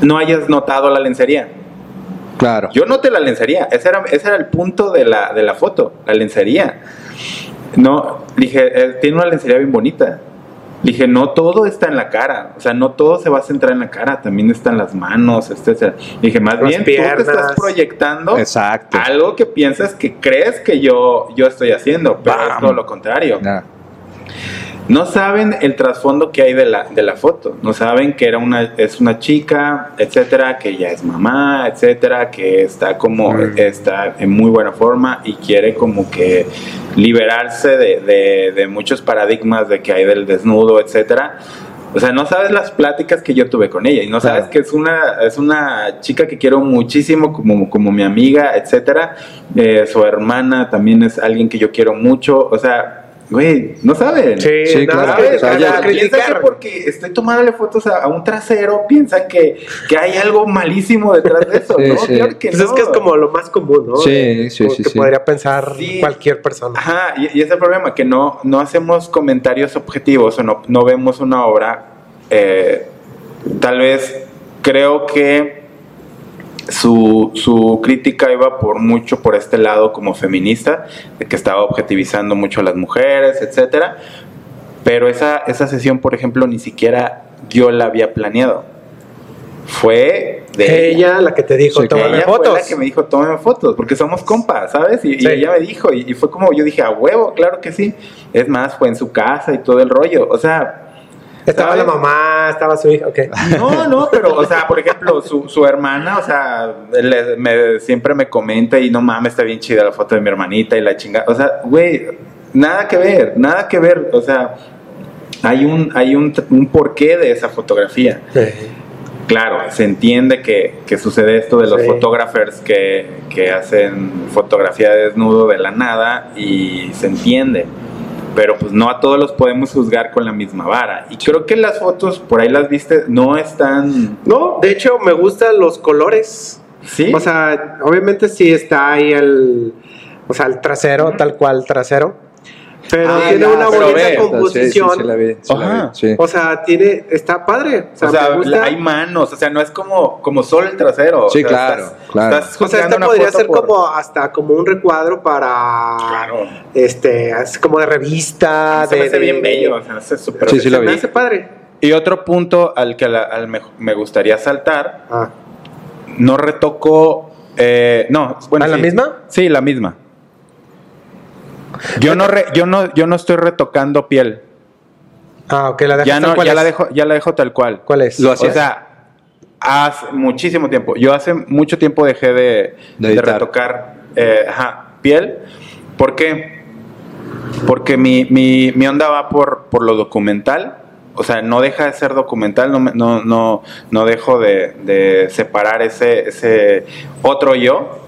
S2: no hayas notado la lencería.
S3: Claro.
S2: Yo noté la lencería, ese era, ese era el punto de la, de la foto, la lencería. No, dije, eh, tiene una lencería bien bonita. Dije, no todo está en la cara, o sea, no todo se va a centrar en la cara, también están las manos, etcétera. Dije, más
S1: Las
S2: bien tú te estás proyectando
S3: Exacto.
S2: algo que piensas que crees que yo, yo estoy haciendo, pero
S3: Bam.
S2: es todo lo contrario. No saben el trasfondo que hay de la, de la foto. No saben que era una, es una chica, etcétera, que ya es mamá, etcétera, que está como,
S1: Mm.
S2: está en muy buena forma y quiere como que liberarse de, de- de muchos paradigmas de que hay del desnudo, etcétera. O sea, no sabes las pláticas que yo tuve con ella y no sabes
S3: Claro.
S2: que es una, es una chica que quiero muchísimo como, como mi amiga, etcétera. Eh, su hermana también es alguien que yo quiero mucho. O sea, güey, no saben.
S1: Sí,
S3: Sí,
S1: nada,
S3: claro.
S1: que-
S3: O sea, ya-
S1: que
S2: Piensa que
S1: criticar.
S2: porque estoy tomándole fotos a, a un trasero, piensan que, que hay algo malísimo detrás de eso,
S3: Sí,
S2: ¿no?
S3: sí.
S2: Claro que
S1: Pues
S2: no.
S1: es que es como lo más común, ¿no?
S3: Sí, sí,
S1: como
S3: sí,
S1: Que
S3: sí.
S1: podría pensar
S2: Sí.
S1: cualquier persona.
S2: Ajá, y, y ese es el problema, que no, no hacemos comentarios objetivos o no, no vemos una obra. eh, tal vez creo que su, su crítica iba por mucho por este lado como feminista, de que estaba objetivizando mucho a las mujeres, etcétera. Pero esa, esa sesión, por ejemplo, ni siquiera yo la había planeado. Fue de
S1: ella, la que te dijo, tómame
S2: ella fue
S1: fotos.
S2: la que me dijo, tómame fotos, porque somos compas, ¿sabes? Y, ella me dijo, y, y fue como, yo dije, a huevo, claro que sí. Es más, fue en su casa y todo el rollo. O sea,
S1: Estaba
S2: ¿sabes?
S1: la mamá, estaba su hija, ok.
S2: no, no, pero, o sea, por ejemplo, su, su hermana, o sea, le- me- siempre me comenta y no mames, está bien chida la foto de mi hermanita y la chingada. O sea, güey, nada que ver, nada que ver. O sea, hay un, hay un, un porqué de esa fotografía. Claro, se entiende que, que sucede esto de los
S1: Sí.
S2: fotógrafos que, que hacen fotografía de desnudo de la nada y se entiende. Pero pues no a todos los podemos juzgar con la misma vara. Y creo que las fotos, por ahí las viste, no están...
S1: No, de hecho me gustan los colores.
S2: ¿Sí?
S1: O sea, obviamente sí está ahí el, o sea, el trasero, tal cual trasero. Pero
S2: Ah,
S1: tiene
S2: ya,
S1: una
S2: pero
S1: bonita
S2: ve.
S1: composición.
S3: Sí, sí, sí la vi, sí la
S2: Ajá.
S3: vi, sí.
S1: O sea, tiene, está padre. O sea,
S2: o sea,
S1: me gusta.
S2: hay manos, o sea, no es como, como solo el trasero. o
S3: Sí,
S2: sea,
S3: claro,
S2: estás-
S3: claro.
S2: estás
S1: o sea, esta podría ser
S2: por-
S1: como hasta como un recuadro para
S2: Claro.
S1: este, es como de revista,
S2: Se
S1: de,
S2: me hace
S1: de-
S2: bien bello, o sea, se hace súper
S3: Sí, sí lo
S1: Se me
S3: vi.
S1: hace padre.
S2: Y otro punto al que la- al me, me gustaría saltar,
S1: Ah,
S2: no retocó, eh, no, bueno,
S1: ¿A la misma?
S2: Sí, la misma. <laughs> Yo no, re- yo no, yo no estoy retocando piel.
S1: ah ok, la dejas
S2: Ya
S1: tal
S2: no,
S1: cual
S2: ya
S1: es.
S2: la dejo, ya la dejo tal cual.
S1: ¿Cuál es?
S3: Lo
S2: O sea, hace muchísimo tiempo. Yo hace mucho tiempo dejé de,
S3: De
S2: retocar eh, ajá, piel. ¿Por qué? Porque mi, mi, mi onda va por, por lo documental. O sea, no deja de ser documental, no, me- no, no, no dejo de, de separar ese, ese otro yo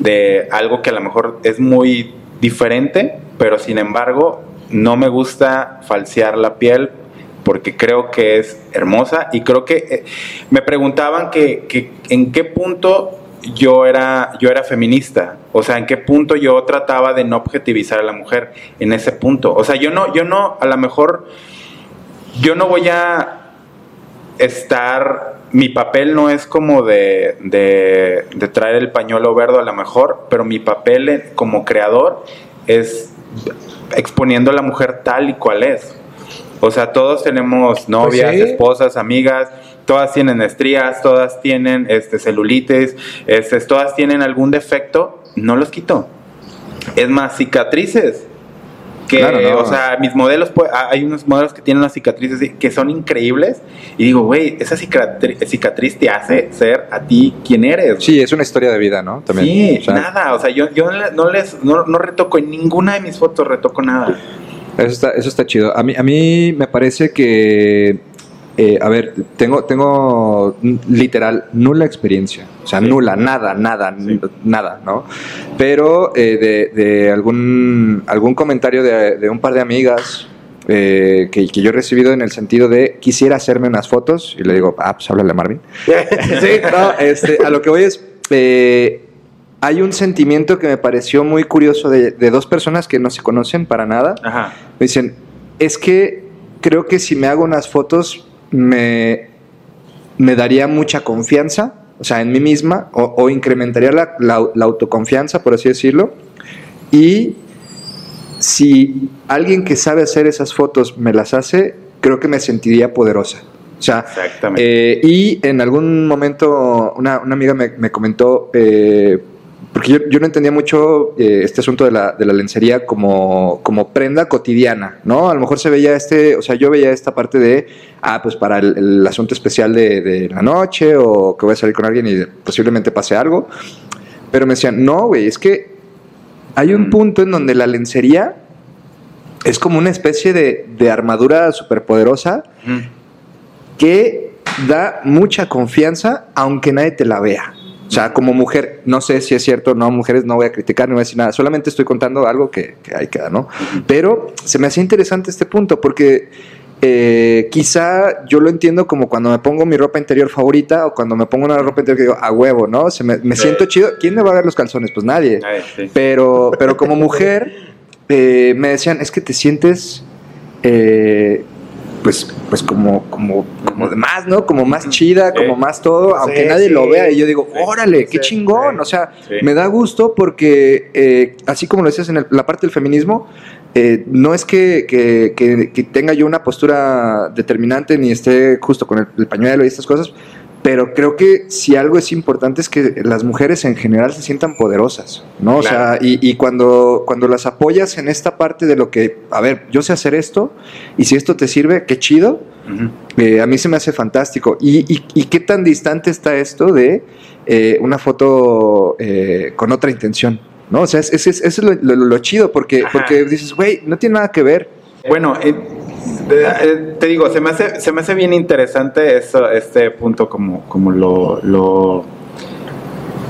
S2: de algo que a lo mejor es muy diferente, pero sin embargo no me gusta falsear la piel porque creo que es hermosa y creo que eh, me preguntaban que, que en qué punto yo era yo era feminista, o sea, en qué punto yo trataba de no objetivizar a la mujer en ese punto. O sea, yo no yo no a lo mejor yo no voy a estar, mi papel no es como de, de, de traer el pañuelo verde a lo mejor, pero mi papel como creador es exponiendo a la mujer tal y cual es. O sea, todos tenemos novias,
S1: sí.
S2: esposas, amigas, todas tienen estrías, todas tienen este, celulitis, este, todas tienen algún defecto, no los quito. Es más, cicatrices. Que,
S3: Claro, no.
S2: o sea, mis modelos, pues, ah, hay unos modelos que tienen unas cicatrices que son increíbles. Y digo, güey, esa cicatri- cicatriz te hace ser a ti quien eres.
S3: Sí, es una historia de vida, ¿no? También.
S2: Sí,
S3: O sea,
S2: nada. O sea, yo, yo no les, no, no retoco en ninguna de mis fotos, retoco nada.
S3: Eso está, eso está chido. A mí, a mí me parece que, eh, a ver, tengo, tengo literal nula experiencia. O sea,
S2: Sí.
S3: nula, nada, nada,
S2: Sí.
S3: nada, ¿no? Pero eh, de, de algún, algún comentario de, de un par de amigas eh, que, que yo he recibido en el sentido de quisiera hacerme unas fotos y le digo, ah, pues háblale a Marvin. <laughs>
S1: sí,
S3: No, este, a lo que voy es, hay un sentimiento que me pareció muy curioso de, de dos personas que no se conocen para nada.
S2: Ajá.
S3: Me dicen, es que creo que si me hago unas fotos me, me daría mucha confianza, o sea, en mí misma, o, o incrementaría la, la- la autoconfianza, por así decirlo. Y si alguien que sabe hacer esas fotos me las hace, creo que me sentiría poderosa. O sea,
S2: Exactamente.
S3: eh, y en algún momento una, una amiga me, me comentó, eh, porque yo, yo no entendía mucho eh, este asunto de la, de la lencería como, como prenda cotidiana, ¿no? A lo mejor se veía este, o sea, yo veía esta parte de, ah, pues para el, el asunto especial de, de la noche o que voy a salir con alguien y posiblemente pase algo. Pero me decían, no, güey, es que hay un
S2: Mm.
S3: punto en donde la lencería es como una especie de, de armadura superpoderosa
S2: Ujú.
S3: que da mucha confianza aunque nadie te la vea. O sea, como mujer, no sé si es cierto o no, mujeres no voy a criticar, no voy a decir nada, solamente estoy contando algo que, que ahí queda, ¿no? Pero se me hacía interesante este punto porque eh, quizá yo lo entiendo como cuando me pongo mi ropa interior favorita o cuando me pongo una ropa interior que digo, a huevo, ¿no? Se me, me siento chido. ¿Quién me va a ver los calzones? Pues nadie.
S2: Sí.
S3: Pero, pero como <laughs> mujer, eh, me decían, es que te sientes, eh, pues, pues como, como, como de más, ¿no? Como más chida, como más todo, aunque
S1: Sí,
S3: nadie
S1: sí.
S3: lo vea. Y yo digo,
S2: Sí.
S3: órale, qué chingón. O sea, me da gusto porque, eh, así como lo decías en el- la parte del feminismo, eh, no es que, que- que- que tenga yo una postura determinante ni esté justo con el, el pañuelo y estas cosas, pero creo que si algo es importante es que las mujeres en general se sientan poderosas, ¿no? O sea, y, y cuando, cuando las apoyas en esta parte de lo que, a ver, yo sé hacer esto, y si esto te sirve, qué chido, eh, a mí se me hace fantástico. ¿Y, y, y qué tan distante está esto de eh, una foto eh, con otra intención? ¿No? O sea, es- es- es- eso es lo, lo- lo chido, porque,
S2: Ajá.
S3: porque dices, güey, no tiene nada que ver.
S2: Bueno, te digo, se me hace, se me hace bien interesante eso, este punto como, como lo, lo,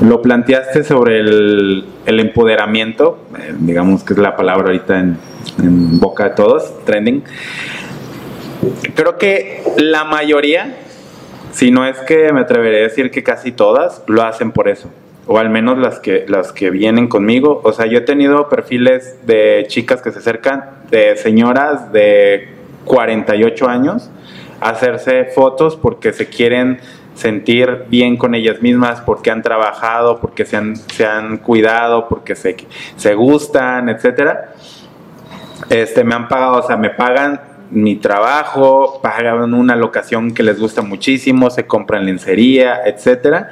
S2: lo planteaste sobre el, el empoderamiento, eh, digamos que es la palabra ahorita en, en boca de todos, trending. Creo que la mayoría, si no es que me atreveré a decir que casi todas, lo hacen por eso. O al menos las que, las que vienen conmigo. O sea, yo he tenido perfiles de chicas que se acercan, de señoras de 48 años, hacerse fotos porque se quieren sentir bien con ellas mismas, porque han trabajado, porque se han, se han cuidado, porque se, se gustan, etcétera. Este, me han pagado, o sea, me pagan mi trabajo, pagan una locación que les gusta muchísimo, se compran lencería, etcétera.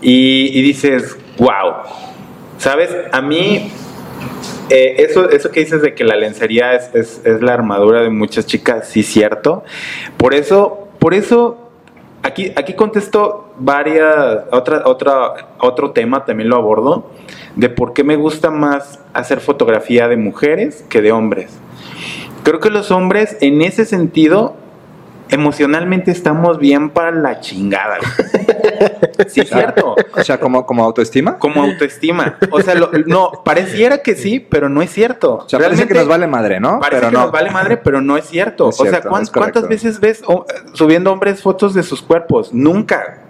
S2: Y, y dices, wow, ¿sabes? A mí, eh, eso, eso que dices de que la lencería es, es, es la armadura de muchas chicas, sí, cierto. Por eso, por eso, aquí, aquí contesto varias, otra, otra, otro tema también lo abordo, de por qué me gusta más hacer fotografía de mujeres que de hombres. Creo que los hombres, en ese sentido, emocionalmente estamos bien para la chingada. güey. <laughs> Sí, es cierto.
S3: O sea, como, como autoestima.
S2: Como autoestima. O sea, lo- no, pareciera que sí, pero no es cierto.
S3: O sea, parece que nos vale madre, ¿no?
S2: Parece
S3: Pero
S2: que
S3: no.
S2: nos vale madre, pero no es cierto.
S3: Es
S2: o sea,
S3: cierto,
S2: ¿cuán-
S3: es correcto.
S2: ¿cuántas veces ves oh, subiendo hombres fotos de sus cuerpos? Nunca.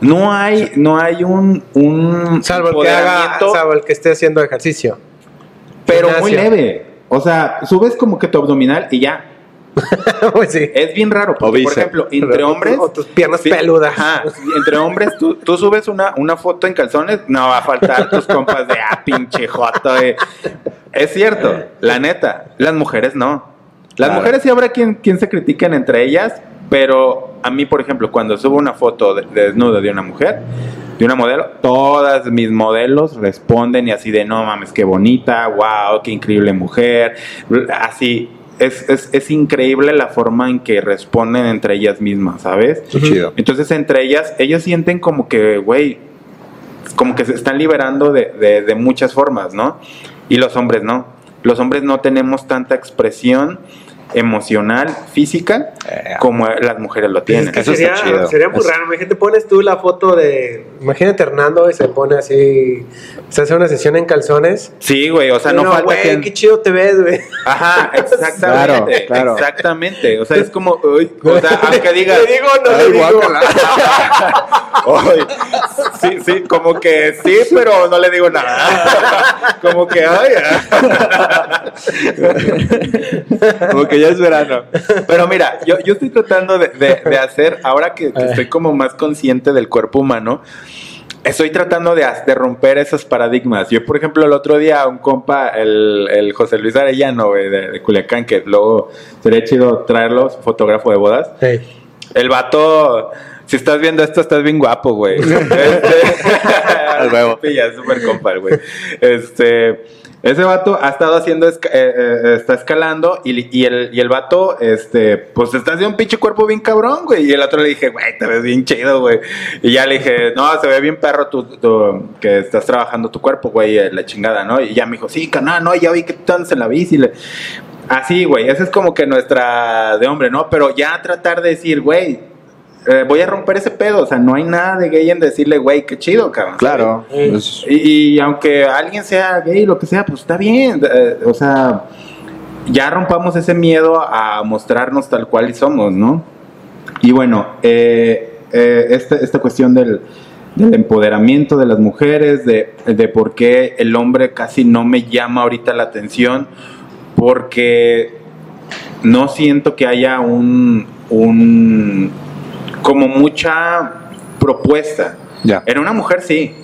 S2: No hay, no hay un, un
S1: Salvo el que haga, salvo el que esté haciendo ejercicio.
S2: pero muy leve. O sea, subes como que tu abdominal y ya. <laughs>
S1: pues sí.
S2: Es bien raro. Porque, por ejemplo, entre hombres.
S1: O tus piernas peludas.
S2: Ajá. Entre hombres, tú, tú subes una, una foto en calzones, no va a faltar tus compas de ah, pinche joto. eh". Es cierto, la neta. Las mujeres no. Las
S3: Claro.
S2: mujeres sí habrá quien, quien se critiquen entre ellas, pero a mí, por ejemplo, cuando subo una foto de, de desnudo de una mujer, de una modelo, todas mis modelos responden y así de no mames, qué bonita, wow, qué increíble mujer. Así. Es, es, es increíble la forma en que responden entre ellas mismas, ¿sabes?
S3: Qué chido.
S2: Entonces, entre ellas, ellas sienten como que, güey, como que se están liberando de, de- de muchas formas, ¿no? Y los hombres no. Los hombres no tenemos tanta expresión emocional, física,
S3: Eh,
S2: como las mujeres lo tienen.
S1: Es que
S3: Eso
S1: sería,
S3: está chido.
S1: sería muy raro. Imagínate, pones tú la foto de. Imagínate Hernando y se pone así. Se hace una sesión en calzones.
S2: Sí, güey, o sea, no
S1: Uno,
S2: falta
S1: güey,
S2: que...
S1: qué chido te ves, güey.
S2: Ajá, <laughs> exactamente,
S3: Claro, claro.
S2: exactamente. O sea, es como, uy, o sea, <laughs> aunque digas,
S1: ¿Le digo no le digo?
S2: Ay, sí, sí, como que sí, pero no le digo nada. <laughs> Como que, ay, ah.
S3: Como que ya es verano.
S2: Pero mira, yo, yo estoy tratando de, de- de hacer, ahora que, que estoy como más consciente del cuerpo humano, estoy tratando de, de romper esos paradigmas. Yo, por ejemplo, el otro día, un compa, el, el José Luis Arellano, de, de Culiacán, que luego sería chido traerlo, fotógrafo de bodas.
S1: Hey.
S2: El vato, si estás viendo esto, estás bien guapo, güey. <laughs> Este,
S3: huevo. <laughs>
S2: Pilla, es súper compa, güey. Este, ese vato ha estado haciendo, esca- eh, eh, está escalando y, el, y vato, este, pues está haciendo un pinche cuerpo bien cabrón, güey. Y el otro le dije, güey, te ves bien chido, güey. Y ya le dije, no, se ve bien perro tú, que estás trabajando tu cuerpo, güey, eh, la chingada, ¿no? Y ya me dijo, sí, canal, no, ya vi que tú andas en la bici. Le- Así, güey, esa es como que nuestra de hombre, ¿no? Pero ya tratar de decir, güey, eh, voy a romper ese pedo. O sea, no hay nada de gay en decirle, güey, qué chido, cabrón.
S3: Claro.
S2: Y, y aunque alguien sea gay, lo que sea, pues está bien. eh, o sea, ya rompamos ese miedo a mostrarnos tal cual y somos, ¿no? Y bueno, eh, eh, esta, esta cuestión del, del empoderamiento de las mujeres, de, de por qué el hombre casi no me llama ahorita la atención, porque no siento que haya un, un como mucha propuesta.
S3: ya.
S2: En una mujer sí,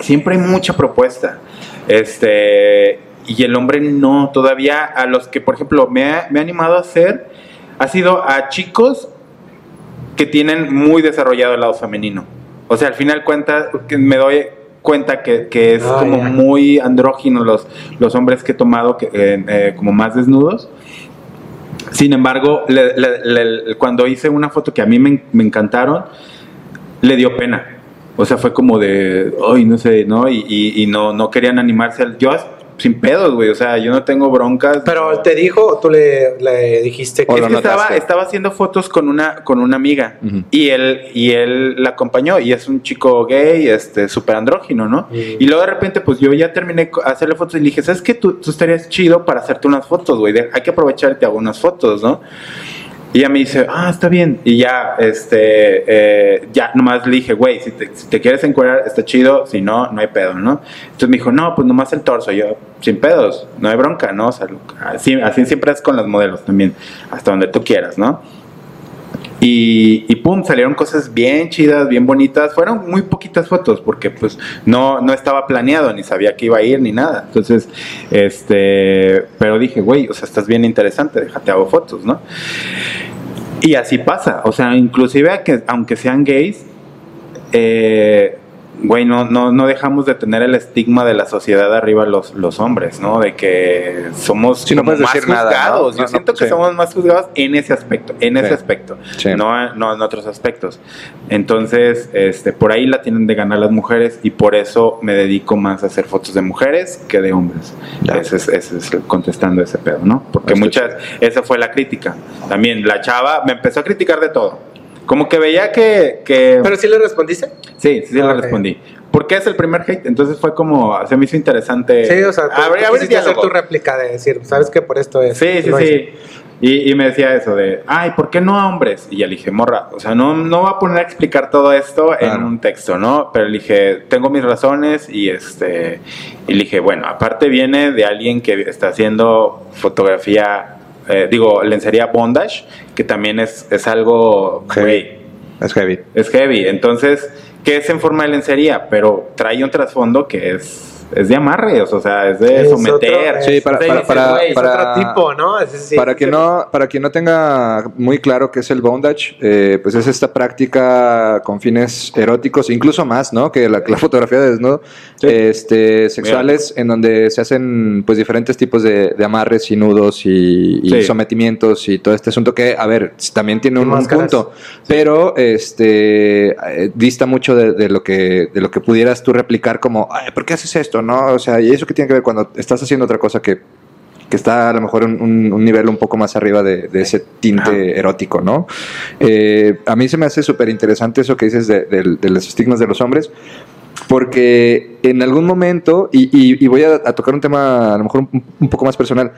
S2: siempre hay mucha propuesta. Este, y el hombre no, todavía a los que, por ejemplo, me ha, me ha animado a hacer, ha sido a chicos que tienen muy desarrollado el lado femenino. O sea, al final cuenta, que me doy cuenta que, que es como muy andrógino los, los hombres que he tomado que, eh, eh, como más desnudos. Sin embargo, le- le- le- cuando hice una foto que a mí me, encantaron, le dio pena. O sea, fue como de, ay, no sé, ¿no? Y, no, no querían animarse. Yo sin pedos, güey. O sea, yo no tengo broncas.
S1: Pero te dijo o tú le, le dijiste que.
S2: Es que estaba, estaba haciendo fotos con una, con una amiga y él, y él la acompañó y es un chico gay, este, súper andrógino, ¿no? Y luego de repente, pues yo ya terminé hacerle fotos y le dije, ¿sabes qué? Tú, tú estarías chido para hacerte unas fotos, güey. Hay que aprovechar y te hago unas fotos, ¿no? Y ella me dice, ah, está bien. Y ya, este, eh, ya nomás le dije, güey, si te, si te quieres encuadrar, está chido, si no, no hay pedo, ¿no? Entonces me dijo, no, pues nomás el torso. Yo, sin pedos, no hay bronca, ¿no? O sea, así, así siempre es con los modelos también, hasta donde tú quieras, ¿no? Y, pum, salieron cosas bien chidas, bien bonitas. Fueron muy poquitas fotos porque pues no, no estaba planeado, ni sabía que iba a ir, ni nada. Entonces, este, pero dije, güey, o sea, estás bien interesante, déjate hago fotos, ¿no? Y así pasa, o sea, inclusive que, aunque sean gays, eh, güey, no, no, no dejamos de tener el estigma de la sociedad arriba los, los hombres, ¿no? De que somos
S3: Sí, no
S2: más
S3: decir nada, ¿no?
S2: juzgados. Yo
S3: No,
S2: siento que
S3: sí.
S2: somos más juzgados en ese aspecto, en ese
S3: Sí.
S2: aspecto, no, no en otros aspectos. Entonces, este, por ahí la tienen de ganar las mujeres y por eso me dedico más a hacer fotos de mujeres que de hombres. Ese es, ese es contestando ese pedo, ¿no? Porque muchas, esa fue la crítica. También la chava me empezó a criticar de todo. Como que veía que... que
S1: Pero sí le respondiste.
S2: sí, sí, le respondí. Porque es el primer hate, entonces fue como, se me hizo interesante.
S1: Sí, o sea, tú,
S2: abrir,
S1: tú
S2: abrir
S1: quisiste hacer tu réplica de decir, sabes que por esto es.
S2: Sí, sí, sí.
S1: hice.
S2: Y, y me decía eso de, ay, ¿por qué no a hombres? Y ya le dije, morra, o sea, no, no voy a poner a explicar todo esto en un texto, ¿no? Pero le dije, tengo mis razones y este, y le dije, bueno, aparte viene de alguien que está haciendo fotografía, eh, digo, lencería bondage, que también es, es algo,
S3: Heavy. Es heavy.
S2: es heavy. Entonces, que es en forma de lencería, pero trae un trasfondo que es, es de amarre, o sea, es de someter.
S3: Sí, para- para- para-
S1: tipo, ¿no?
S3: Para,
S1: sí,
S3: que no, para quien no tenga muy claro qué es el bondage, eh, pues es esta práctica con fines eróticos, incluso más, ¿no? Que la, la fotografía de desnudo,
S2: Sí.
S3: este, sexuales, en donde se hacen pues diferentes tipos de, de amarres y nudos y, y
S2: Sí.
S3: sometimientos y todo este asunto que, a ver, también tiene un, punto, pero este eh, dista mucho de, de lo que de lo que pudieras tú replicar como, Ay, ¿por qué haces esto? No, o sea, y eso que tiene que ver cuando estás haciendo otra cosa que que está a lo mejor un, un- un nivel un poco más arriba de, de ese tinte erótico, ¿no? Eh, a mí se me hace súper interesante eso que dices de, de- de los estigmas de los hombres, porque en algún momento, y, y- y voy a, a tocar un tema a lo mejor un, un poco más personal,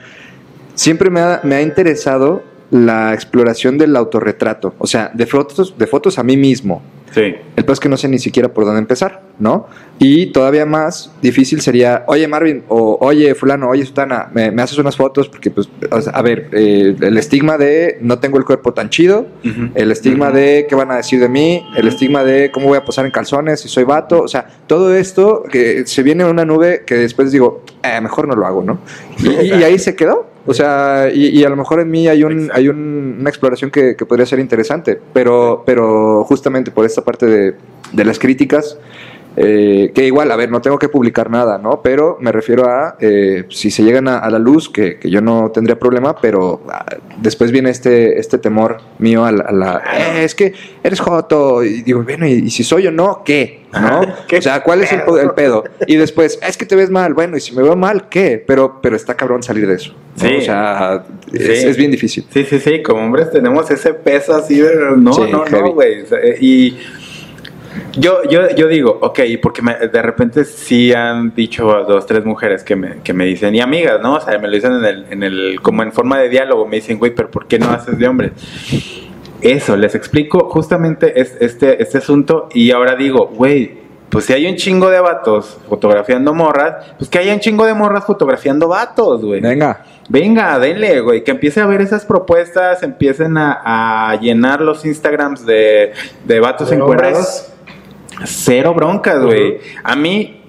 S3: siempre me ha, me ha interesado la exploración del autorretrato, o sea, de fotos, de fotos a mí mismo.
S2: Sí.
S3: El peor es que no sé ni siquiera por dónde empezar, ¿no? Y todavía más difícil sería, oye Marvin, o oye fulano, oye Sutana, me, me haces unas fotos porque, pues, o sea, a ver, eh, el estigma de no tengo el cuerpo tan chido, el estigma de qué van a decir de mí, el estigma de cómo voy a posar en calzones si soy vato, o sea, todo esto que se viene en una nube que después digo, eh, mejor no lo hago, ¿no? Y, y ahí se quedó. O sea, y, y a lo mejor en mí hay, un,
S2: Exacto.
S3: hay un- una exploración que, que podría ser interesante, pero, pero justamente por esta parte de, de las críticas, eh, que igual, a ver, no tengo que publicar nada, ¿no? Pero me refiero a, eh, si se llegan a, a la luz, que, que yo no tendría problema, pero ah, después viene este, este temor mío a la, a la, "Eh, es que eres joto, y digo, bueno, ¿y, y si soy o no, qué? ¿No? <laughs>
S1: ¿Qué
S3: O sea, ¿cuál es el,
S1: pedo?
S3: el pedo? Y después, es que te ves mal, bueno, y si me veo mal, ¿qué? Pero, pero está cabrón salir de eso.
S2: Sí.
S3: O sea, es,
S2: Sí.
S3: es bien difícil.
S2: Sí, sí, sí, como hombres tenemos ese peso así de... No,
S3: Sí,
S2: no,
S3: heavy.
S2: no, güey. Y yo, yo, yo digo, ok, porque me- de repente sí han dicho dos, tres mujeres que me, que me dicen, y amigas, ¿no? O sea, me lo dicen en el, en el, como en forma de diálogo, me dicen, güey, pero ¿por qué no haces de hombre? Eso, les explico justamente es- este, este asunto y ahora digo, güey, pues si hay un chingo de vatos fotografiando morras, pues que haya un chingo de morras fotografiando vatos, güey.
S3: Venga.
S2: Venga, denle, güey, que empiece a ver esas propuestas, empiecen a, a llenar los Instagrams de, de vatos encuerados. Cero broncas, güey. A mí,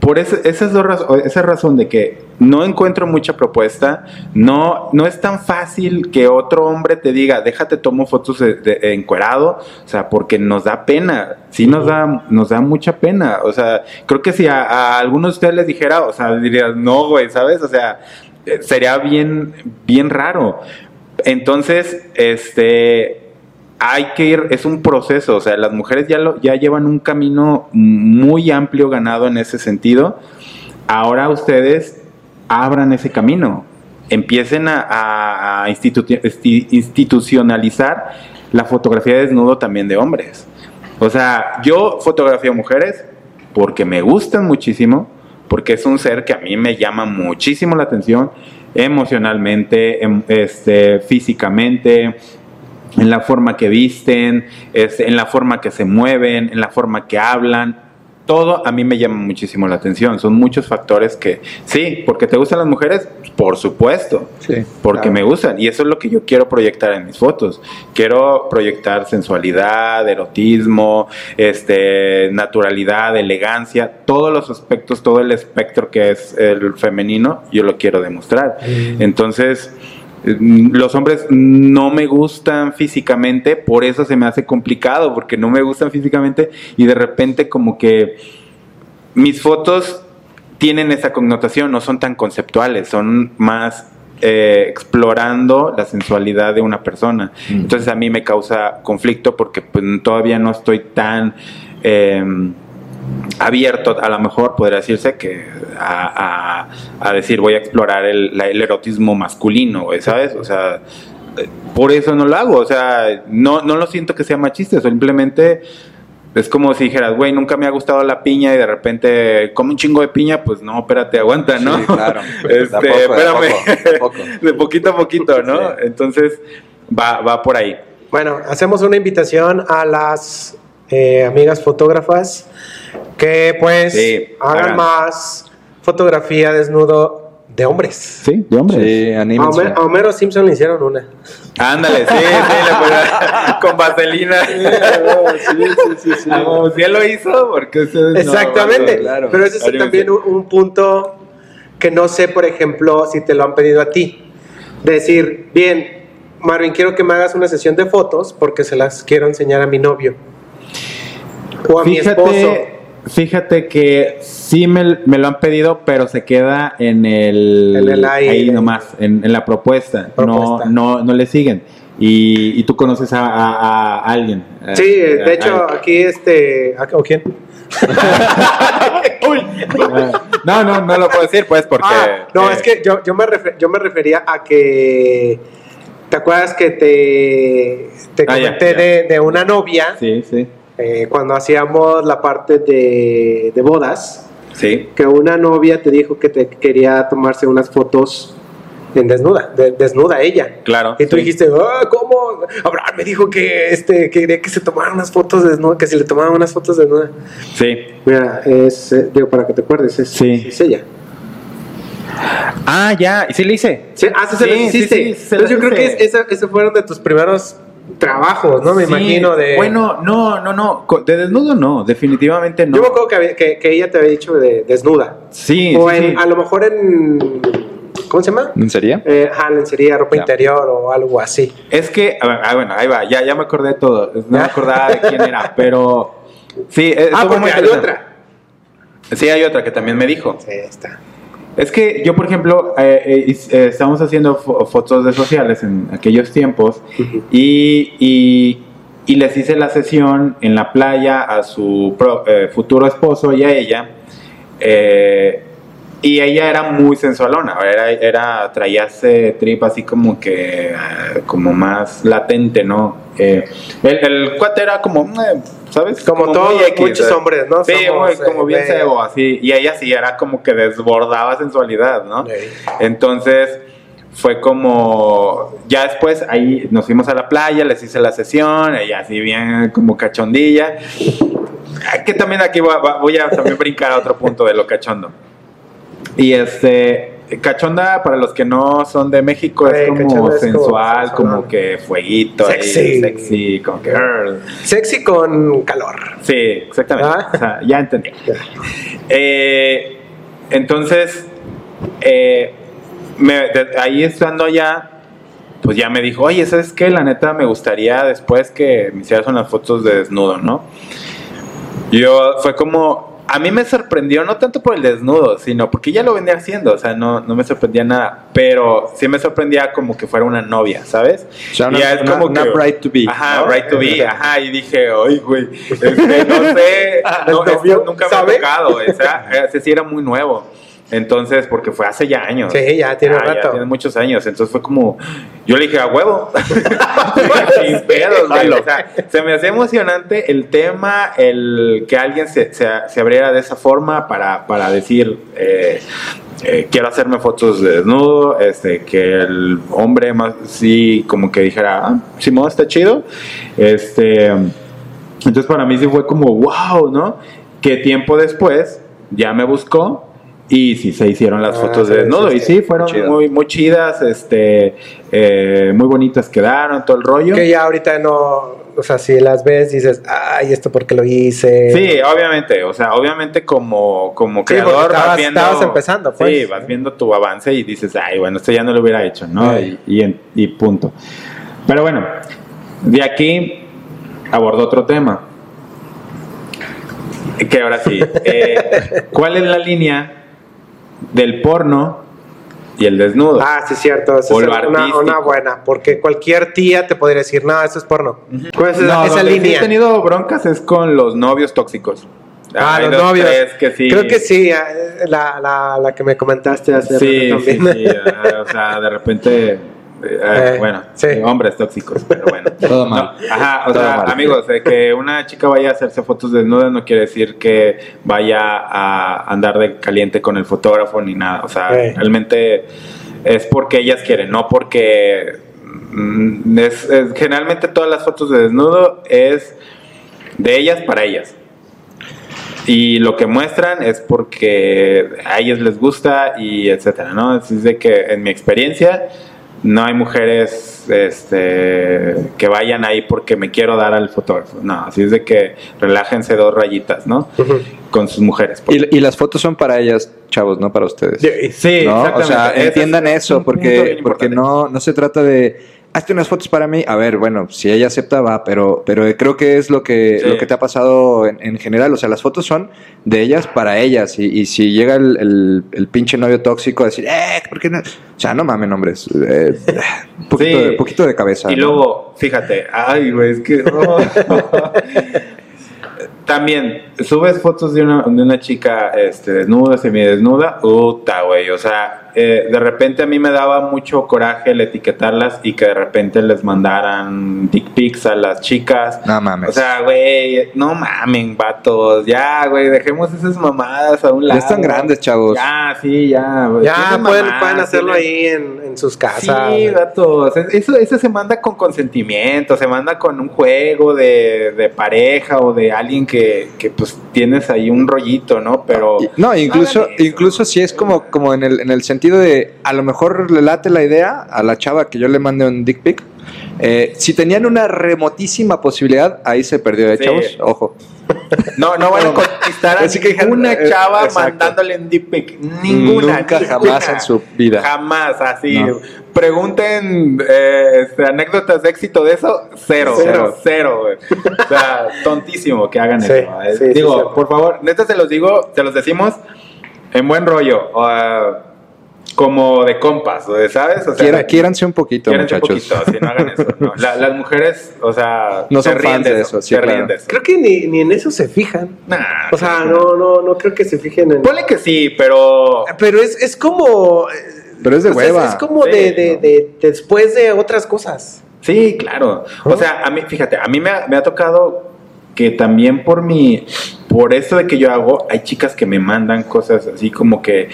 S2: por ese- esas dos raz- esa razón de que no encuentro mucha propuesta, no, no es tan fácil que otro hombre te diga, déjate tomo fotos de, de- encuerado, o sea, porque nos da pena, sí nos da, nos da mucha pena, o sea, creo que si a, a algunos de ustedes les dijera, o sea, dirían, no, güey, ¿sabes? O sea, sería bien, bien raro. Entonces, este, hay que ir, es un proceso, o sea, las mujeres ya, lo, ya llevan un camino muy amplio ganado en ese sentido. Ahora ustedes abran ese camino, empiecen a, institucionalizar la fotografía de desnudo también de hombres. O sea, yo fotografío mujeres porque me gustan muchísimo, porque es un ser que a mí me llama muchísimo la atención emocionalmente, em- este, físicamente, en la forma que visten, este, en la forma que se mueven, en la forma que hablan. Todo a mí me llama muchísimo la atención. Son muchos factores que, sí, porque te gustan las mujeres, por supuesto,
S3: Sí.
S2: porque
S1: Claro.
S2: me gustan. Y eso es lo que yo quiero proyectar en mis fotos. Quiero proyectar sensualidad, erotismo, este, naturalidad, elegancia, todos los aspectos, todo el espectro que es el femenino, yo lo quiero demostrar. Entonces, eh, los hombres no me gustan físicamente, por eso se me hace complicado, porque no me gustan físicamente y de repente como que mis fotos tienen esa connotación, no son tan conceptuales, son más eh, explorando la sensualidad de una persona.
S3: Mm.
S2: Entonces a mí me causa conflicto porque pues, todavía no estoy tan eh, abierto, a lo mejor podría decirse que a, a- a decir voy a explorar el, el erotismo masculino, ¿sabes? O sea, eh, por eso no lo hago, o sea, no, no lo siento que sea machista, simplemente es como si dijeras, güey, nunca me ha gustado la piña y de repente come un chingo de piña, pues no, espérate, aguanta, ¿no?
S3: Sí, claro. <laughs>
S2: Este, espérame.
S3: poco, de a poco. <laughs>
S2: De poquito a poquito, ¿no?
S3: Sí.
S2: Entonces, va, va por ahí.
S1: Bueno, hacemos una invitación a las eh, amigas fotógrafas que pues
S2: Sí,
S1: hagan
S2: hagan.
S1: más fotografía desnudo de hombres.
S2: Sí, de hombre.
S3: Sí,
S1: A. Homer- a Homero Simpson le hicieron una.
S2: Ándale, sí, sí, le <laughs> ponía- <laughs> con vaselina. <laughs> Ah, como si él lo hizo, porque ustedes no,
S1: Exactamente.
S2: claro.
S1: Pero ese es también un, un punto que no sé, por ejemplo, si te lo han pedido a ti. Decir, bien, Marvin, quiero que me hagas una sesión de fotos porque se las quiero enseñar a mi novio. O a mi esposo.
S2: Fíjate, fíjate que sí me, me lo han pedido, pero se queda en el,
S1: En el aire.
S2: ahí nomás, en, en la propuesta.
S1: Propuesta.
S2: No, no, no le siguen. Y, y tú conoces a, a- a alguien.
S1: Sí,
S2: Eh,
S1: de hecho, aquí este. ¿O quién? <laughs>
S2: Ah, No, no, no lo puedo decir, pues, porque.
S1: Ah, no,
S2: eh,
S1: es que yo, yo, me refer- yo me refería a que. ¿Te acuerdas que te, te
S2: Ah, ya,
S1: comenté
S2: ya.
S1: De, de una novia
S2: Sí, sí.
S1: Eh, cuando hacíamos la parte de, de bodas?
S2: Sí.
S1: Que una novia te dijo que te quería tomarse unas fotos en desnuda, de- desnuda ella.
S2: Claro.
S1: Y tú
S2: sí.
S1: dijiste, ah, ¿cómo? Abraham me dijo que este que quería que se tomaran unas fotos desnudas, que si le tomaban unas fotos desnudas.
S2: Sí.
S1: Mira, es, eh, digo, para que te acuerdes, es,
S2: Sí.
S1: es ella.
S2: Ah, ya. ¿Y sí le hice?
S1: Sí, ah, sí, se
S2: Sí, sí,
S1: hiciste. Entonces yo creo que es- esa- esos fueron de tus primeros trabajos, ¿no? Me
S2: Sí,
S1: imagino de...
S2: Bueno, no, no, no. De desnudo no, definitivamente no.
S1: Yo me acuerdo que, había- que, que ella te había dicho de desnuda.
S2: Sí,
S1: o
S2: sí,
S1: en,
S2: sí.
S1: a lo mejor en... ¿Cómo se llama?
S3: ¿En serio?
S1: Eh, ajá, lencería, ropa
S3: Ya.
S1: interior o algo así.
S2: Es que, ah, bueno, ahí va, ya, ya me acordé de todo. No me acordaba de quién era, <laughs> pero sí, eh,
S1: ah, porque
S2: muy
S1: hay otra.
S2: Sí, hay otra que también me dijo.
S1: Sí, está.
S2: Es que yo, por ejemplo, eh, eh, eh, estábamos haciendo fo- fotos de sociales en aquellos tiempos y- y les hice la sesión en la playa a su pro- eh, futuro esposo y a ella. Y ella era muy sensualona, era, era traía ese trip así como que, eh, como más latente, ¿no? Eh, el, el cuate era como, eh, ¿sabes?
S1: Como
S2: muy
S1: todos,
S2: X,
S1: muchos hombres, ¿no?
S2: Sí,
S1: Somos,
S2: muy- como
S1: eh,
S2: bien
S1: de-
S2: cebo, así. Y ella sí era como que desbordaba sensualidad, ¿no? Entonces fue como, ya después ahí nos fuimos a la playa, les hice la sesión, ella así bien como cachondilla. Ah, Que también aquí voy a, voy a también brincar a otro punto de lo cachondo. Y este, cachonda, para los que no son de México, es como
S1: cachonda es como
S2: sensual, como, que fueguito, ahí,
S1: Sexy.
S2: sexy, como que... "Arr".
S1: Sexy con calor.
S2: Sí, exactamente.
S1: Ah.
S2: O sea, ya entendí. Eh, entonces, eh, me- de- ahí estando allá, pues ya me dijo, oye, ¿sabes qué? La neta me gustaría después que me hicieras unas fotos de desnudo, ¿no? Yo fue como, a mí me sorprendió, no tanto por el desnudo, sino porque ya lo venía haciendo, o sea, no, no me sorprendía nada, pero sí me sorprendía como que fuera una novia, ¿sabes?
S3: O sea, una,
S2: Y ya es
S3: una-
S2: como
S3: una
S2: que-
S3: bride to be.
S2: Ajá,
S3: ¿no?
S2: right to be, <laughs> ajá, y dije, ay, güey, este, no <laughs> sé, no,
S1: ¿El novio
S2: esto nunca me ha tocado, o sea, ese sí era muy nuevo. Entonces, porque fue hace ya años.
S1: Sí, ya tiene un
S2: Ah, ya
S1: rato.
S2: tiene muchos años. Entonces fue como, yo le dije, a huevo. <laughs> <laughs> Sin pedos, güey. O sea, se me hacía emocionante el tema, el que alguien se, se, se abriera de esa forma para, para decir, eh, eh, quiero hacerme fotos de desnudo, este, que el hombre más, sí, como que dijera, ah, Simón, está chido. Este, entonces para mí sí fue como, wow, ¿no? Que tiempo después ya me buscó y sí se hicieron las
S1: Ah,
S2: fotos de desnudo.
S1: sí,
S2: y
S1: sí.
S2: fueron muy, muy chidas, este, eh, muy bonitas quedaron, todo el rollo.
S1: Que ya ahorita no, o sea, si las ves dices, ay, esto porque lo hice.
S2: Sí, obviamente, o sea, obviamente como, como
S1: Sí,
S2: creador
S1: estabas-
S2: vas viendo...
S1: estabas empezando, pues.
S2: Sí, vas viendo tu avance y dices, ay, bueno, esto ya no lo hubiera hecho, ¿no? Y, y, y punto. Pero bueno, de aquí abordo otro tema. Que ahora sí, eh, <laughs> ¿cuál es la línea del porno y el desnudo?
S1: Ah, sí, cierto. Esa
S2: O
S1: es una, buena, porque cualquier tía te podría decir, no, eso es porno. ¿Cuál es esa,
S2: no,
S1: esa línea?
S2: he tenido broncas es con los novios tóxicos.
S1: Ah,
S2: Hay
S1: los novios.
S2: tres que sí.
S1: Creo que sí, eh, la, la, la que me comentaste hace
S2: Sí,
S1: rato
S2: sí,
S1: también.
S2: sí. ah, o sea, de repente. Eh,
S1: Eh,
S2: bueno,
S1: sí.
S2: hombres tóxicos, pero bueno. <laughs>
S3: Todo mal.
S2: No, ajá, o
S3: Todo
S2: sea,
S3: mal.
S2: amigos, de que una chica vaya a hacerse fotos desnudas no quiere decir que vaya a andar de caliente con el fotógrafo ni nada. O sea, realmente es porque ellas quieren, no porque. mm, es- es- generalmente todas las fotos de desnudo es de ellas para ellas. Y lo que muestran es porque a ellas les gusta y etcétera, ¿no? Así es de que en mi experiencia no hay mujeres este, que vayan ahí porque me quiero dar al fotógrafo. No, así es de que relájense dos rayitas, ¿no? Con sus mujeres.
S3: Y, y las fotos son para ellas, chavos, no para ustedes.
S2: Sí,
S3: ¿no? O
S2: exactamente.
S3: sea, entiendan
S2: es
S3: eso, porque, porque no, no se trata de hazte unas fotos para mí. A ver, bueno, si ella acepta, va, pero, pero creo que es lo que,
S2: Sí.
S3: lo que te ha pasado en, en general. O sea, las fotos son de ellas para ellas. Y, y si llega el, el, el pinche novio tóxico a decir, eh, ¿por qué no? O sea, no mamen, hombres. Eh, poquito,
S2: Sí.
S3: de, poquito de cabeza.
S2: Y
S3: ¿no?
S2: luego, fíjate, ay, güey, es que. oh. <laughs> también, subes fotos de una, de una chica este, desnuda, semidesnuda, puta, güey. O sea, eh, de repente a mí me daba mucho coraje el etiquetarlas y que de repente les mandaran dick pics a las chicas.
S3: No mames.
S2: O sea, güey, no mamen, vatos. Ya, güey, dejemos esas mamadas a un lado.
S3: ya están grandes, chavos.
S2: Ya, sí, ya. güey.
S1: Ya pueden,
S2: mamadas,
S1: pueden hacerlo
S2: tienen-
S1: ahí en, en sus casas.
S2: Sí, vatos. Es- Eso, eso se manda con consentimiento, se manda con un juego de, de pareja o de alguien que, que, pues tienes ahí un rollito, ¿no? Pero.
S3: No, incluso, incluso si es como, como en, el, en el sentido de a lo mejor le late la idea a la chava que yo le mande un dick pic. eh, si tenían una remotísima posibilidad, ahí se perdió, ¿eh,
S2: Sí.
S3: chavos? Ojo. <laughs>
S2: No, no van a conquistar a ninguna chava
S3: exacto.
S2: mandándole un deep pic. Ninguna.
S3: Nunca
S2: ninguna.
S3: jamás en su vida.
S2: Jamás, así.
S3: No.
S2: Pregunten eh, este, anécdotas de éxito de eso. Cero,
S1: Cero.
S2: cero. O sea, <laughs> tontísimo que hagan
S1: Sí,
S2: eso. eh.
S1: sí,
S2: Digo, por favor, neta se los digo, se los decimos en buen rollo. Como de compas, o de, ¿sabes? O sea,
S3: Quiera- quiéranse un poquito,
S2: quiéranse un
S3: muchachos.
S2: poquito, así no hagan eso. no. La- las mujeres, o sea,
S3: No
S2: se
S3: son
S2: ríen
S3: fans de eso, sí,
S2: se
S3: claro.
S2: ríen de eso.
S1: Creo que ni, ni en eso se fijan.
S2: Nah,
S1: O sea, no, no, no creo que se fijen en.
S2: Ponle que sí, pero.
S1: Pero es, es como.
S3: Pero es de
S1: pues
S3: hueva.
S1: Es, como
S2: Sí,
S1: de, de-
S2: no.
S1: de- después de otras cosas.
S2: Sí, claro. O sea, a mí, fíjate, a mí me ha, me ha tocado que también por mi. Por eso de que yo hago, hay chicas que me mandan cosas así como que.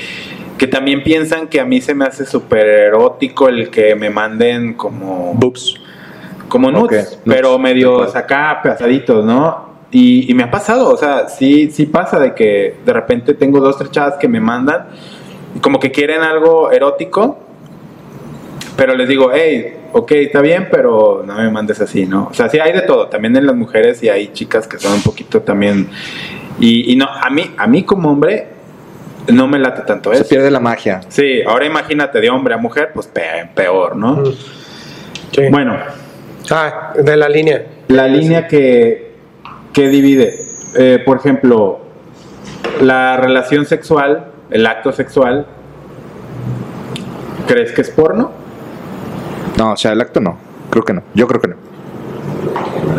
S2: Que también piensan que a mí se me hace súper erótico el que me manden como.
S3: Boobs.
S2: como nudes, pero
S3: de
S2: acá pesaditos, ¿no? Y, y me ha pasado, o sea, sí, sí pasa de que de repente tengo dos, tres chavas que me mandan y como que quieren algo erótico, pero les digo, hey, ok, está bien, pero no me mandes así, ¿no? O sea, sí hay de todo, también en las mujeres y hay chicas que son un poquito también... Y, y no, a mí, a mí como hombre no me late tanto
S3: Se
S2: eso.
S3: pierde la magia.
S2: Sí, ahora imagínate de hombre a mujer, pues pe- peor, ¿no?
S1: Mm. Sí.
S2: Bueno,
S1: Ah, de la línea.
S2: la línea que, que divide, eh, por ejemplo, la relación sexual, el acto sexual, ¿crees que es porno?
S3: No, o sea, el acto no. Creo que no. Yo creo que no.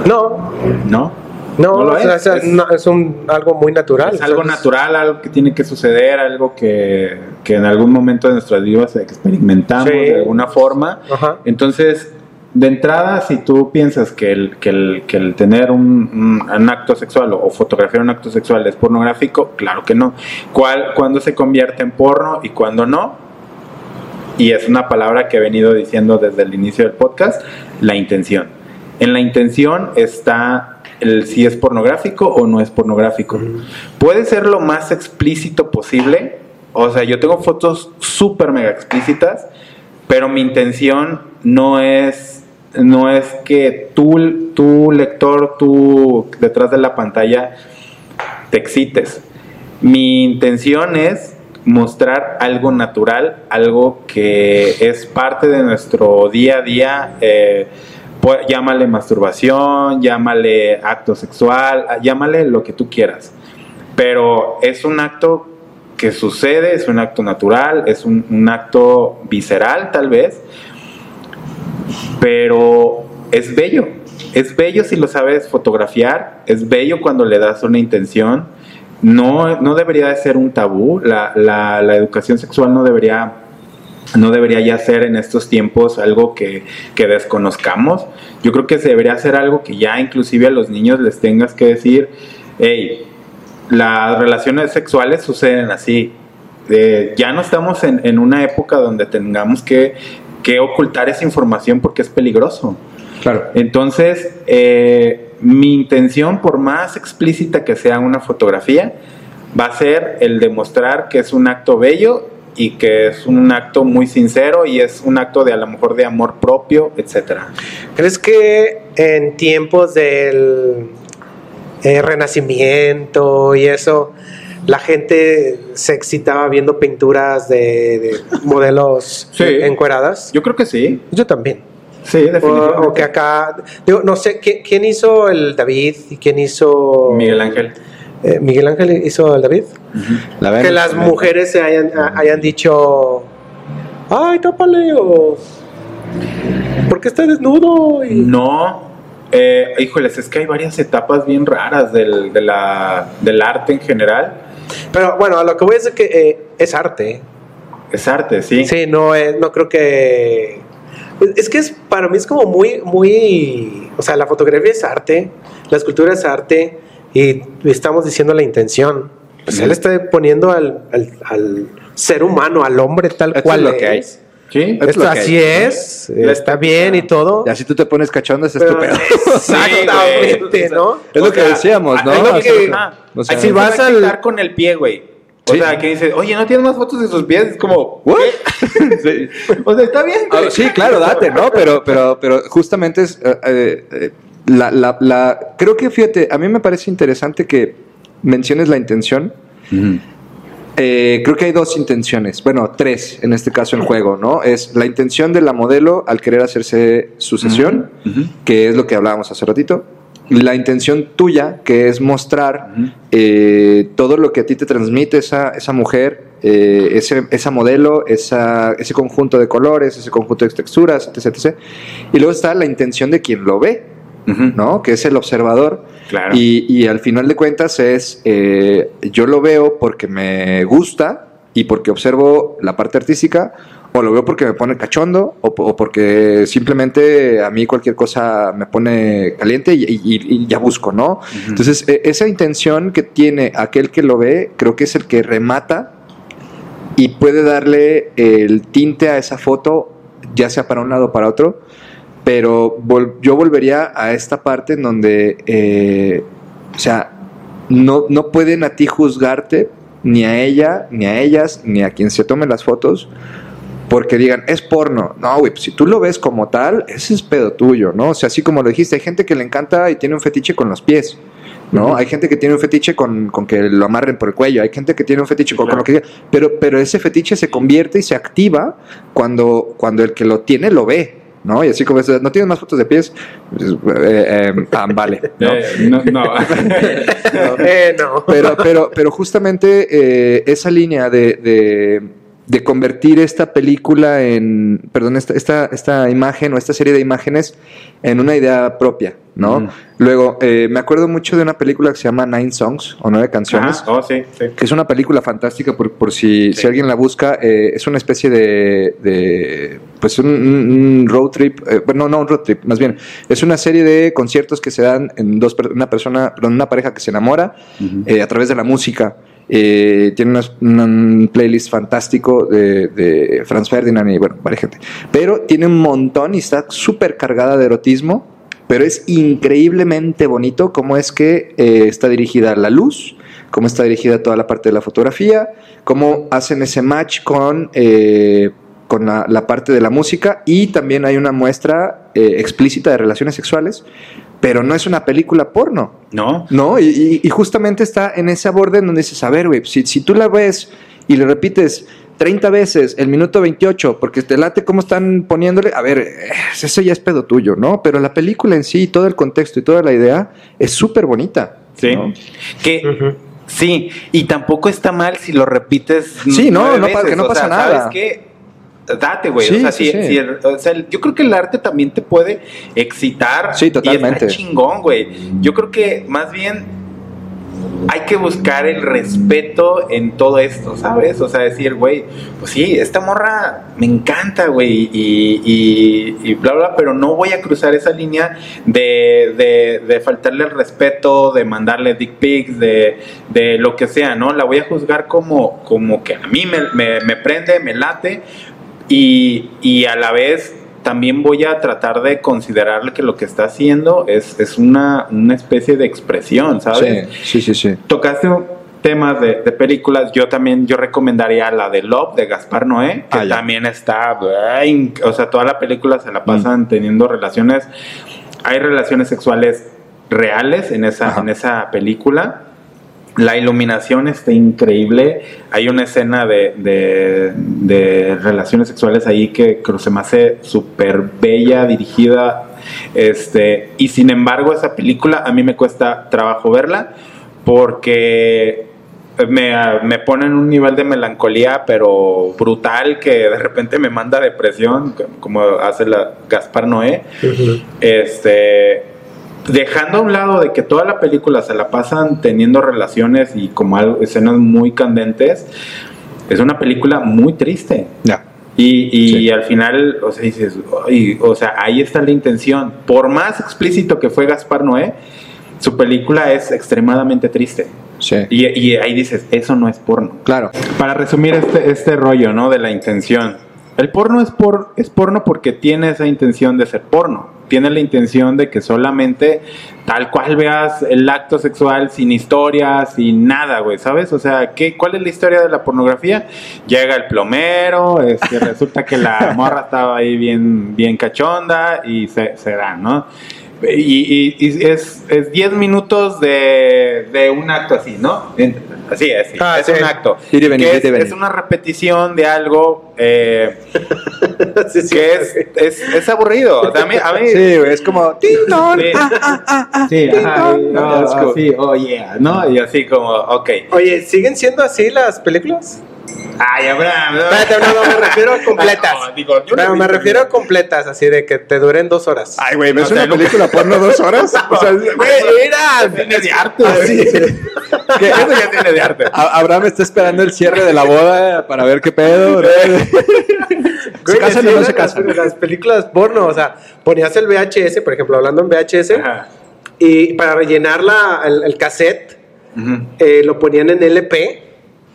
S1: No,
S2: No.
S1: No,
S2: No lo
S1: o sea,
S2: es, es-
S1: no, es un, algo muy natural.
S2: Es algo
S1: O sea,
S2: natural, algo que tiene que suceder, algo que, que en algún momento de nuestras vidas experimentamos
S1: Sí.
S2: de alguna forma.
S1: Ajá.
S2: Entonces, de entrada, si tú piensas que el, que el, que el tener un, un- acto sexual o, o fotografiar un acto sexual es pornográfico, claro que no. ¿Cuál, ¿Cuándo se convierte en porno y cuándo no? Y es una palabra que he venido diciendo desde el inicio del podcast, la intención. En la intención está el si es pornográfico o no es pornográfico. Puede ser lo más explícito posible. O sea, yo tengo fotos súper mega explícitas, pero mi intención no es, no es que tú, tu lector, tú detrás de la pantalla, te excites. Mi intención es mostrar algo natural, algo que es parte de nuestro día a día. eh, pu- llámale masturbación, llámale acto sexual, ah, llámale lo que tú quieras. Pero es un acto que sucede, es un acto natural, es un, un acto visceral tal vez, pero es bello. Es bello si lo sabes fotografiar, es bello cuando le das una intención. No, no debería de ser un tabú, la, la- la educación sexual no debería, no debería ya ser en estos tiempos algo que, que desconozcamos. Yo creo que se debería hacer algo que ya inclusive a los niños les tengas que decir, hey, las relaciones sexuales suceden así. Eh, ya no estamos en, en una época donde tengamos que, que ocultar esa información porque es peligroso.
S3: Claro.
S2: Entonces, eh, mi intención, por más explícita que sea una fotografía, va a ser el demostrar que es un acto bello y que es un acto muy sincero y es un acto de a lo mejor de amor propio, etcétera.
S1: ¿Crees que en tiempos del eh, renacimiento y eso, la gente se excitaba viendo pinturas de, de modelos <laughs>
S2: Sí.
S1: encueradas?
S2: Yo creo que sí.
S1: Yo también.
S2: Sí,
S1: O,
S2: definitivamente.
S1: o que acá, digo, no sé, ¿quién, quién hizo el David y quién hizo...
S2: Miguel Ángel.
S1: Eh, Miguel Ángel hizo el David.
S3: La
S1: que
S3: Venus
S1: las
S3: también.
S1: mujeres se hayan, a- hayan dicho, ay, tápale, o ¿por qué está desnudo? Y-
S2: No, Eh, híjoles, es que hay varias etapas bien raras del, de la, del arte en general.
S1: Pero bueno, a lo que voy a decir que eh, es arte.
S2: Es arte, sí.
S1: Sí, no, es, no creo que... Es que es, para mí es como muy, muy... O sea, la fotografía es arte, la escultura es arte y estamos diciendo la intención. Pues él está poniendo al, al, al ser humano, al hombre tal
S3: Esto
S1: cual
S3: es lo que hay.
S1: es.
S2: Sí.
S3: Es
S1: Esto
S3: lo que
S1: así
S3: hay.
S1: es, está bien y todo.
S3: Y así tú te pones cachondo, es
S1: pero-
S3: estúpido. <laughs>
S1: Exactamente, ¿no?
S3: Es lo que decíamos, ¿no?
S1: es lo
S3: O
S1: que-
S3: sea,
S2: Ah,
S3: o sea,
S2: así
S1: si
S2: vas a
S1: al-
S2: con el pie, güey. O
S3: Sí.
S2: sea, que dices, oye, ¿no tienes más fotos de sus pies? Es como,
S3: ¿What? <laughs> Sí.
S2: O sea, está bien.
S3: Ah, sí, claro, date, ¿no? Pero, pero, pero justamente es eh, eh, eh, la, la, la- creo que fíjate, a mí me parece interesante que menciones la intención. Eh, creo que hay dos intenciones, bueno, tres en este caso en juego, ¿no? Es la intención de la modelo al querer hacerse su sesión,
S2: Ujú.
S3: que es lo que hablábamos hace ratito. La intención tuya, que es mostrar eh, todo lo que a ti te transmite esa, esa mujer, eh, ese, esa modelo, esa, ese conjunto de colores, ese conjunto de texturas, etc, etc. Y luego está la intención de quien lo ve, ¿no? Que es el observador.
S2: Claro.
S3: Y, y al final de cuentas es, eh, yo lo veo porque me gusta y porque observo la parte artística, o lo veo porque me pone cachondo, o, po- o porque simplemente a mí cualquier cosa me pone caliente y, y- y ya busco, ¿no? Entonces, e- esa intención que tiene aquel que lo ve, creo que es el que remata y puede darle el tinte a esa foto, ya sea para un lado o para otro, pero vol- yo volvería a esta parte en donde, eh, o sea, no, no pueden a ti juzgarte, ni a ella, ni a ellas, ni a quien se tome las fotos, porque digan, es porno. No, güey, pues si tú lo ves como tal, ese es pedo tuyo, ¿no? O sea, así como lo dijiste, hay gente que le encanta y tiene un fetiche con los pies. ¿no? Hay gente que tiene un fetiche con, con que lo amarren por el cuello, hay gente que tiene un fetiche con, con lo que pero, pero ese fetiche se convierte y se activa cuando, cuando el que lo tiene lo ve, ¿no? Y así como, es, no tienes más fotos de pies, Pues, eh, eh, ah, vale, <laughs> ¿no?
S2: Eh, no, no. <laughs>
S1: Eh, no.
S3: pero, pero, pero justamente eh, esa línea de, de, de convertir esta película en, perdón, esta, esta, esta imagen o esta serie de imágenes en una idea propia, ¿no?
S2: Ujú.
S3: Luego, eh, me acuerdo mucho de una película que se llama Nine Songs o Nueve Canciones.
S2: Oh, sí, sí.
S3: que es una película fantástica por, por si,
S2: Sí.
S3: si alguien la busca, eh, es una especie de, de, pues un, un road trip, eh, bueno, no un road trip, más bien, es una serie de conciertos que se dan en dos, una persona, perdón, una pareja que se enamora eh, a través de la música. Eh, tiene un playlist fantástico de, de Franz Ferdinand y bueno, varias gente. Pero tiene un montón y está súper cargada de erotismo, pero es increíblemente bonito cómo es que eh, está dirigida la luz, cómo está dirigida toda la parte de la fotografía, cómo hacen ese match con, eh, con la, la parte de la música y también hay una muestra eh, explícita de relaciones sexuales, pero no es una película porno.
S2: ¿No?
S3: No, y, y- y justamente está en ese borde en donde dices, a ver, güey, si, si tú la ves y le repites 30 veces el minuto 28, porque te late cómo están poniéndole, a ver, eh, eso ya es pedo tuyo, ¿no? Pero la película en sí, todo el contexto y toda la idea es súper bonita.
S2: Sí.
S3: ¿no?
S2: Que sí, y tampoco está mal si lo repites.
S3: Sí, no,
S2: nueve
S3: no
S2: veces,
S3: que no
S2: o
S3: pasa
S2: sea,
S3: nada.
S2: ¿Sabes qué? Date, güey.
S3: Sí,
S2: o sea,
S3: sí,
S2: si-
S3: sí.
S2: si el- o sea, yo creo que el arte también te puede excitar.
S3: Sí, totalmente.
S2: Y está chingón, güey. Yo creo que más bien hay que buscar el respeto en todo esto, ¿sabes? O sea, decir, güey, pues sí, esta morra me encanta, güey, y, bla, bla, pero no voy a cruzar esa línea de, de, de faltarle el respeto, de mandarle dick pics, de, de lo que sea, ¿no? La voy a juzgar como, como que a mí me, me, me prende, me late, y, y a la vez también voy a tratar de considerar que lo que está haciendo es, es una, una especie de expresión, ¿sabes?
S3: Sí, sí, sí, sí.
S2: Tocaste temas de, de películas, yo también, yo recomendaría la de Love de Gaspar Noé, que
S3: Ah,
S2: también está, güey, o sea, toda la película se la pasan teniendo relaciones, hay relaciones sexuales reales en esa,
S3: Ajá.
S2: en esa película. La iluminación está increíble. Hay una escena de, de- de relaciones sexuales ahí que, que se me hace súper bella, dirigida. Este, y sin embargo, esa película a mí me cuesta trabajo verla porque me, me pone en un nivel de melancolía, pero brutal, que de repente me manda depresión, como hace la Gaspar Noé. Este, dejando a un lado de que toda la película se la pasan teniendo relaciones y como algo- escenas muy candentes, es una película muy triste.
S3: Ya.
S2: Y, y
S3: Sí.
S2: al final, o sea, o sea, ahí está la intención. Por más explícito que fue Gaspar Noé, su película es extremadamente triste.
S3: Sí.
S2: Y, y ahí dices, eso no es porno.
S3: Claro.
S2: Para resumir este, este rollo, ¿no? De la intención. El porno es, por, es porno porque tiene esa intención de ser porno. Tiene la intención de que solamente tal cual veas el acto sexual sin historia, sin nada, güey, ¿sabes? O sea, ¿qué, ¿cuál es la historia de la pornografía? Llega el plomero, este, <laughs> resulta que la morra estaba ahí bien, bien cachonda y se, se da, ¿no? Y, y- y es, es 10 minutos de, de un acto así, ¿no? Así es, sí,
S1: Ah,
S2: es
S1: sí.
S2: un acto.
S3: Y venir,
S2: es, es una repetición de algo eh, <laughs>
S1: Sí, sí,
S2: que es, es, es aburrido. O sea, a mí, a mí-
S3: Sí, güey, es como. ¡Ting, dong!
S2: Sí.
S3: Ah,
S2: Sí, ajá,
S3: No,
S2: ah,
S3: es como-
S2: así, oh yeah, ¿no? Y así como, ok.
S1: Oye, ¿siguen siendo así las películas?
S2: Ay, Abraham, no.
S1: Espérate, no, no, me refiero a <laughs> completas.
S2: No, digo, yo no
S1: Pero
S2: vi-
S1: me refiero a completas, así de que te duren dos horas.
S3: Ay, güey, ¿ves una película porno dos horas? <laughs> O sea,
S1: Güey, mira,
S2: Tiene de arte.
S1: Así. <laughs>
S2: Que Eso ya tiene de arte.
S3: Abraham está esperando el cierre de la boda para ver qué pedo. ¿Se
S1: Güey,
S3: casan o no se casan?
S1: Las, las películas porno, o sea, ponías el VHS, por ejemplo, hablando en VHS,
S2: Ajá.
S1: y para rellenar la, el, el cassette, eh, lo ponían en LP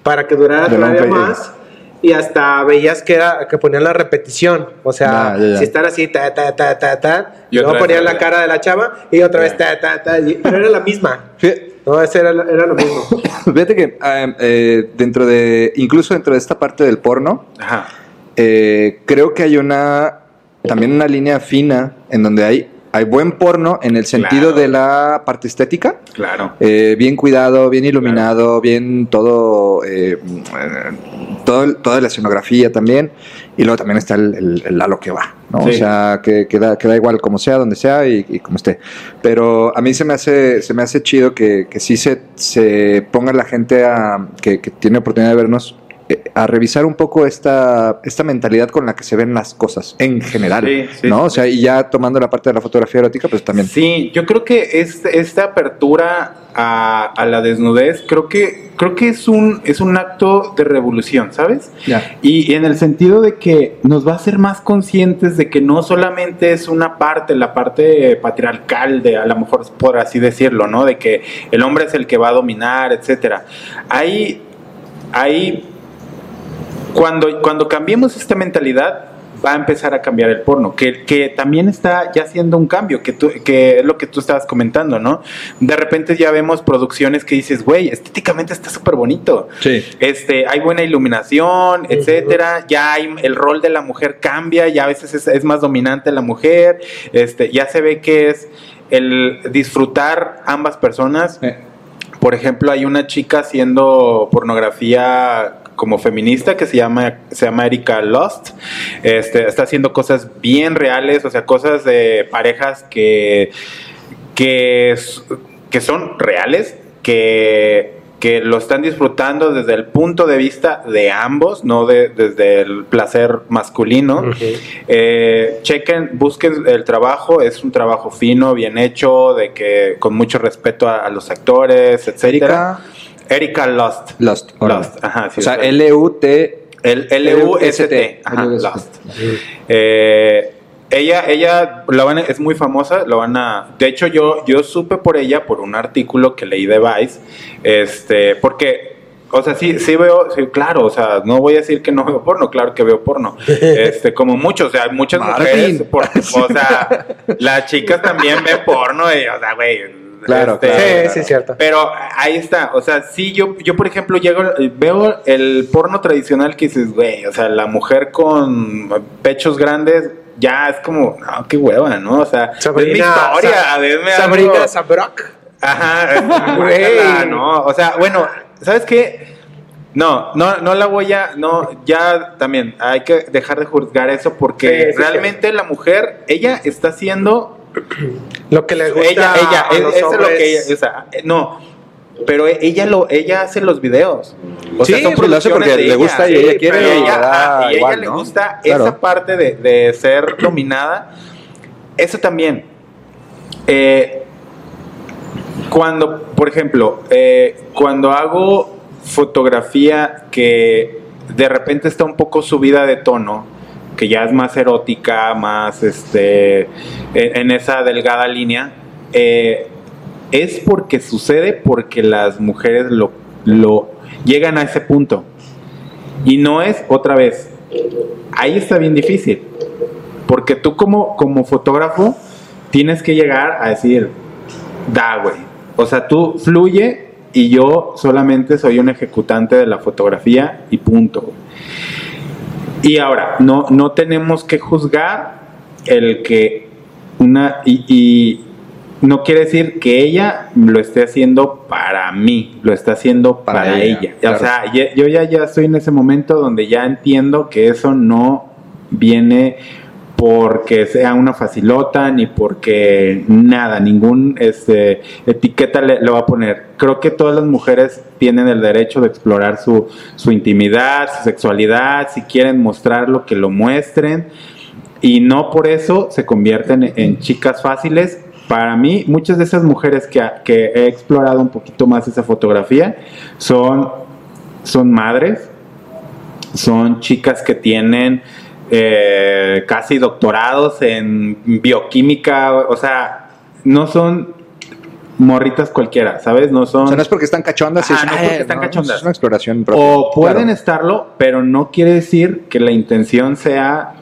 S1: para que durara
S3: De
S1: todavía más. Y hasta veías que era que ponían la repetición. O sea,
S3: ya, ya.
S1: si están así, ta, ta, ta, ta, ta.
S2: Y
S1: luego ponían la cara de la chava y otra vez ta, ta, ta. y- Pero era la misma. <laughs> No, ese era, era lo mismo. <laughs>
S3: Fíjate que eh, eh, dentro de, incluso dentro de esta parte del porno,
S2: Ajá.
S3: eh, creo que hay una, también una línea fina en donde hay, hay buen porno en el sentido
S2: Claro.
S3: de la parte estética.
S2: Claro.
S3: Eh, bien cuidado, bien iluminado, bien todo, eh, todo toda la escenografía también. Y luego también está el, el- el a lo que va, ¿no?
S2: Sí.
S3: O sea, que, que da, que da igual como sea, donde sea y, y como esté. Pero a mí se me hace, se me hace chido que, que sí se, se ponga la gente a, que, que tiene oportunidad de vernos a revisar un poco esta, esta mentalidad con la que se ven las cosas en general,
S2: Sí, sí,
S3: ¿no? O sea, y ya tomando la parte de la fotografía erótica, pues también.
S2: Sí, yo creo que este- esta apertura a, a la desnudez, creo que, creo que es un, es un acto de revolución, ¿sabes?
S3: Ya.
S2: Y en el sentido de que nos va a hacer más conscientes de que no solamente es una parte, la parte patriarcal de, a lo mejor por así decirlo, ¿no? De que el hombre es el que va a dominar, etcétera. Hay, hay cuando, cuando cambiemos esta mentalidad, va a empezar a cambiar el porno, que, que también está ya haciendo un cambio, que, tú, que es lo que tú estabas comentando, ¿no? De repente ya vemos producciones que dices, güey, estéticamente está súper bonito.
S3: Sí.
S2: Este, hay buena iluminación, etcétera. Ya hay, el rol de la mujer cambia, ya a veces es, es más dominante la mujer. Este, ya se ve que es el disfrutar ambas personas.
S3: Eh,
S2: Por ejemplo, hay una chica haciendo pornografía como feminista que se llama, se llama Erika Lost. Este, está haciendo cosas bien reales, o sea, cosas de parejas que, que, que son reales, que, que lo están disfrutando desde el punto de vista de ambos, no de, desde el placer masculino. Eh, chequen, busquen el trabajo, es un trabajo fino, bien hecho, de que con mucho respeto a, a los actores, etcétera. Erika Lost.
S3: Lost. órale.
S2: Lost, ajá, sí,
S3: o sea, L-U-T.
S2: El L-U-S-T. Ajá,
S3: L-U-S-T.
S2: Lost. Eh, ella, ella la van a- es muy famosa, lo van a. De hecho, yo, yo supe por ella por un artículo que leí de Vice. Este, porque. O sea, sí, sí veo, sí, claro, o sea, no voy a decir que no veo porno, claro que veo porno. <laughs> Este, como muchos, o sea, muchas
S3: Martín.
S2: mujeres, por- o sea, <laughs> las chicas también ven porno y, o sea, güey.
S3: Claro,
S2: este,
S3: claro,
S1: Sí,
S3: claro.
S1: sí, es cierto.
S2: pero ahí está, o sea, sí, yo, yo por ejemplo llego, veo el porno tradicional que dices, güey, o sea, la mujer con pechos grandes, ya es como, no, qué hueva, ¿no? O sea, es mi historia,
S1: Sa-
S2: denme
S1: Sabrina
S2: algo.
S1: Sabrok.
S2: Ajá, <laughs>
S1: Güey.
S2: no, o sea, bueno, ¿sabes qué? No, no, no la voy a, no, ya también hay que dejar de juzgar eso porque
S1: Sí, sí,
S2: realmente la mujer, ella está haciendo
S1: Lo que le gusta
S2: ella, ella,
S1: a
S2: es-
S1: los
S2: eso es lo que ella, o sea, eh, no, pero e- ella lo, ella hace los videos. O
S3: Sí,
S2: sea, son
S3: lo hace porque le
S2: ella.
S3: gusta y ella quiere y
S2: ella,
S3: da
S2: y
S3: igual,
S2: ella le
S3: ¿no?
S2: gusta
S3: Claro.
S2: esa parte de, de ser dominada. Eso también. Eh, cuando, por ejemplo, eh, cuando hago fotografía que de repente está un poco subida de tono, que ya es más erótica, más este, en, esa delgada línea, eh, es porque sucede porque las mujeres lo, lo llegan a ese punto. Y no es otra vez. Ahí está bien difícil. Porque tú como, como fotógrafo tienes que llegar a decir, da, güey. O sea, tú fluye y yo solamente soy un ejecutante de la fotografía y punto. Y ahora, no, no tenemos que juzgar el que una... Y, y no quiere decir que ella lo esté haciendo para mí, lo está haciendo para,
S3: Para ella,
S2: ella.
S3: claro.
S2: O sea, yo ya, ya estoy en ese momento donde ya entiendo que eso no viene porque sea una facilota ni porque nada, ningún este, etiqueta le, va a poner. Creo que todas las mujeres tienen el derecho de explorar su, su intimidad, su sexualidad, si quieren mostrarlo, que lo muestren y no por eso se convierten en chicas fáciles. Para mí, muchas de esas mujeres que, que he explorado un poquito más esa fotografía son, son madres, son chicas que tienen eh, casi doctorados en bioquímica, o sea, no son morritas cualquiera, ¿sabes? No son...
S3: O sea, no es porque están cachondas,
S2: Ajá,
S3: es,
S2: no es porque están cachondas.
S3: es una exploración propia.
S2: O pueden
S3: Claro.
S2: estarlo, pero no quiere decir que la intención sea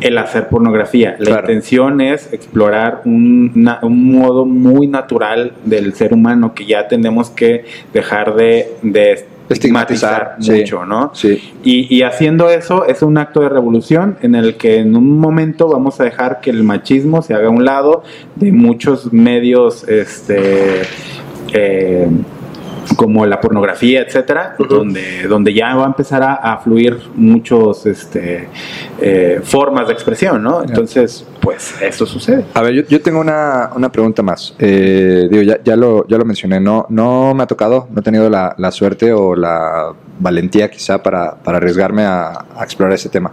S2: el hacer pornografía. La
S3: Claro.
S2: intención es explorar un, modo muy natural del ser humano que ya tenemos que dejar de, de estigmatizar
S3: Estigmatizar, sí.
S2: mucho, ¿no?
S3: Sí.
S2: Y, y haciendo eso es un acto de revolución en el que en un momento vamos a dejar que el machismo se haga a un lado de muchos medios este, eh, como la pornografía, etcétera, donde, donde ya va a empezar a, a fluir muchos este, eh, formas de expresión, ¿no? Entonces, pues eso sucede.
S3: A ver, yo, yo tengo una, una pregunta más. Eh, digo, ya, ya, lo, ya lo mencioné, no, no me ha tocado, no he tenido la, la suerte o la valentía quizá para, para arriesgarme a, a explorar ese tema.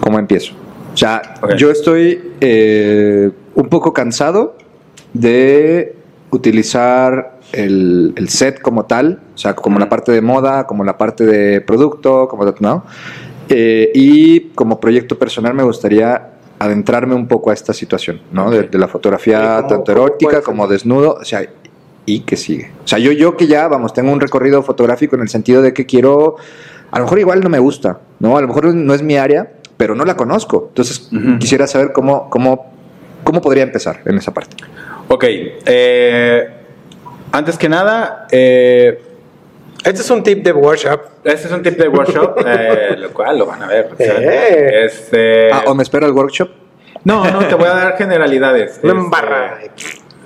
S3: ¿Cómo empiezo? O sea, yo estoy eh, un poco cansado de utilizar el, el set como tal, o sea, como la parte de moda, como la parte de producto, como ¿no? Eh, y como proyecto personal me gustaría adentrarme un poco a esta situación, ¿no? De, de la
S1: ¿Y
S3: fotografía tanto erótica como desnudo, o sea, y que sigue. O sea, yo, yo que ya, vamos, tengo un recorrido fotográfico en el sentido de que quiero, a lo mejor igual no me gusta, ¿no? A lo mejor no es mi área, pero no la conozco. Entonces,
S2: Ujú.
S3: quisiera saber cómo, cómo, cómo podría empezar en esa parte.
S2: Ok, eh, antes que nada, eh,
S1: Este es un tip de workshop.
S2: este es un tip de workshop, <laughs> eh, lo cual lo van a ver.
S1: Eh.
S2: Este,
S3: Ah, ¿o me espera el workshop?
S2: No, no, te voy a dar generalidades.
S1: Una
S2: Este,
S1: embarrada.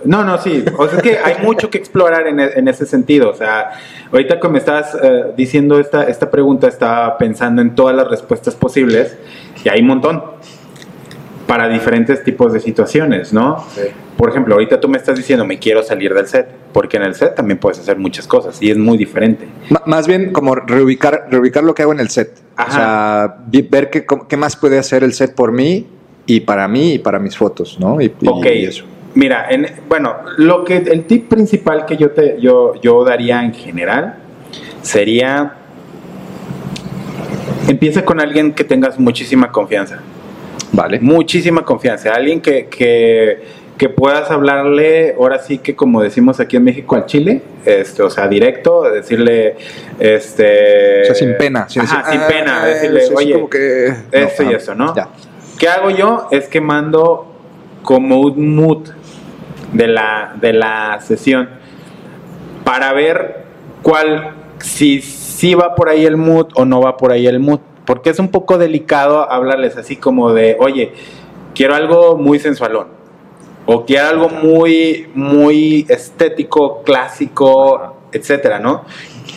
S2: No, no, sí. O sea, es que hay mucho que explorar en, e- en ese sentido. O sea, ahorita que me estás eh, diciendo esta, esta pregunta, estaba pensando en todas las respuestas posibles y hay un montón para diferentes tipos de situaciones, ¿no? Por ejemplo, ahorita tú me estás diciendo, me quiero salir del set, porque en el set también puedes hacer muchas cosas y es muy diferente.
S3: Más bien como reubicar, reubicar lo que hago en el set. O sea, ver qué, más puede hacer el set por mí y para mí y para mis fotos, ¿no? Y, y-
S2: Ok,
S3: y eso.
S2: mira, en- bueno, lo que el tip principal que yo te yo, yo daría en general sería empieza con alguien que tengas muchísima confianza,
S3: Vale.
S2: muchísima confianza, alguien que, que, que puedas hablarle, ahora sí que como decimos aquí en México al chile, este, o sea, directo, decirle, este,
S3: O sea, sin pena. sin
S2: Ajá,
S3: decir,
S2: sin
S3: "Ah,
S2: pena,
S3: eh,
S2: decirle,
S3: sí,
S2: oye,
S3: como que...
S2: esto y eso, ¿no?
S3: Ya.
S2: ¿Qué hago yo? Es que mando como un mood de la, de la sesión para ver cuál, si, si va por ahí el mood o no va por ahí el mood. Porque es un poco delicado hablarles así como de, oye, quiero algo muy sensualón. O quiero algo muy, muy estético, clásico, etcétera, ¿no?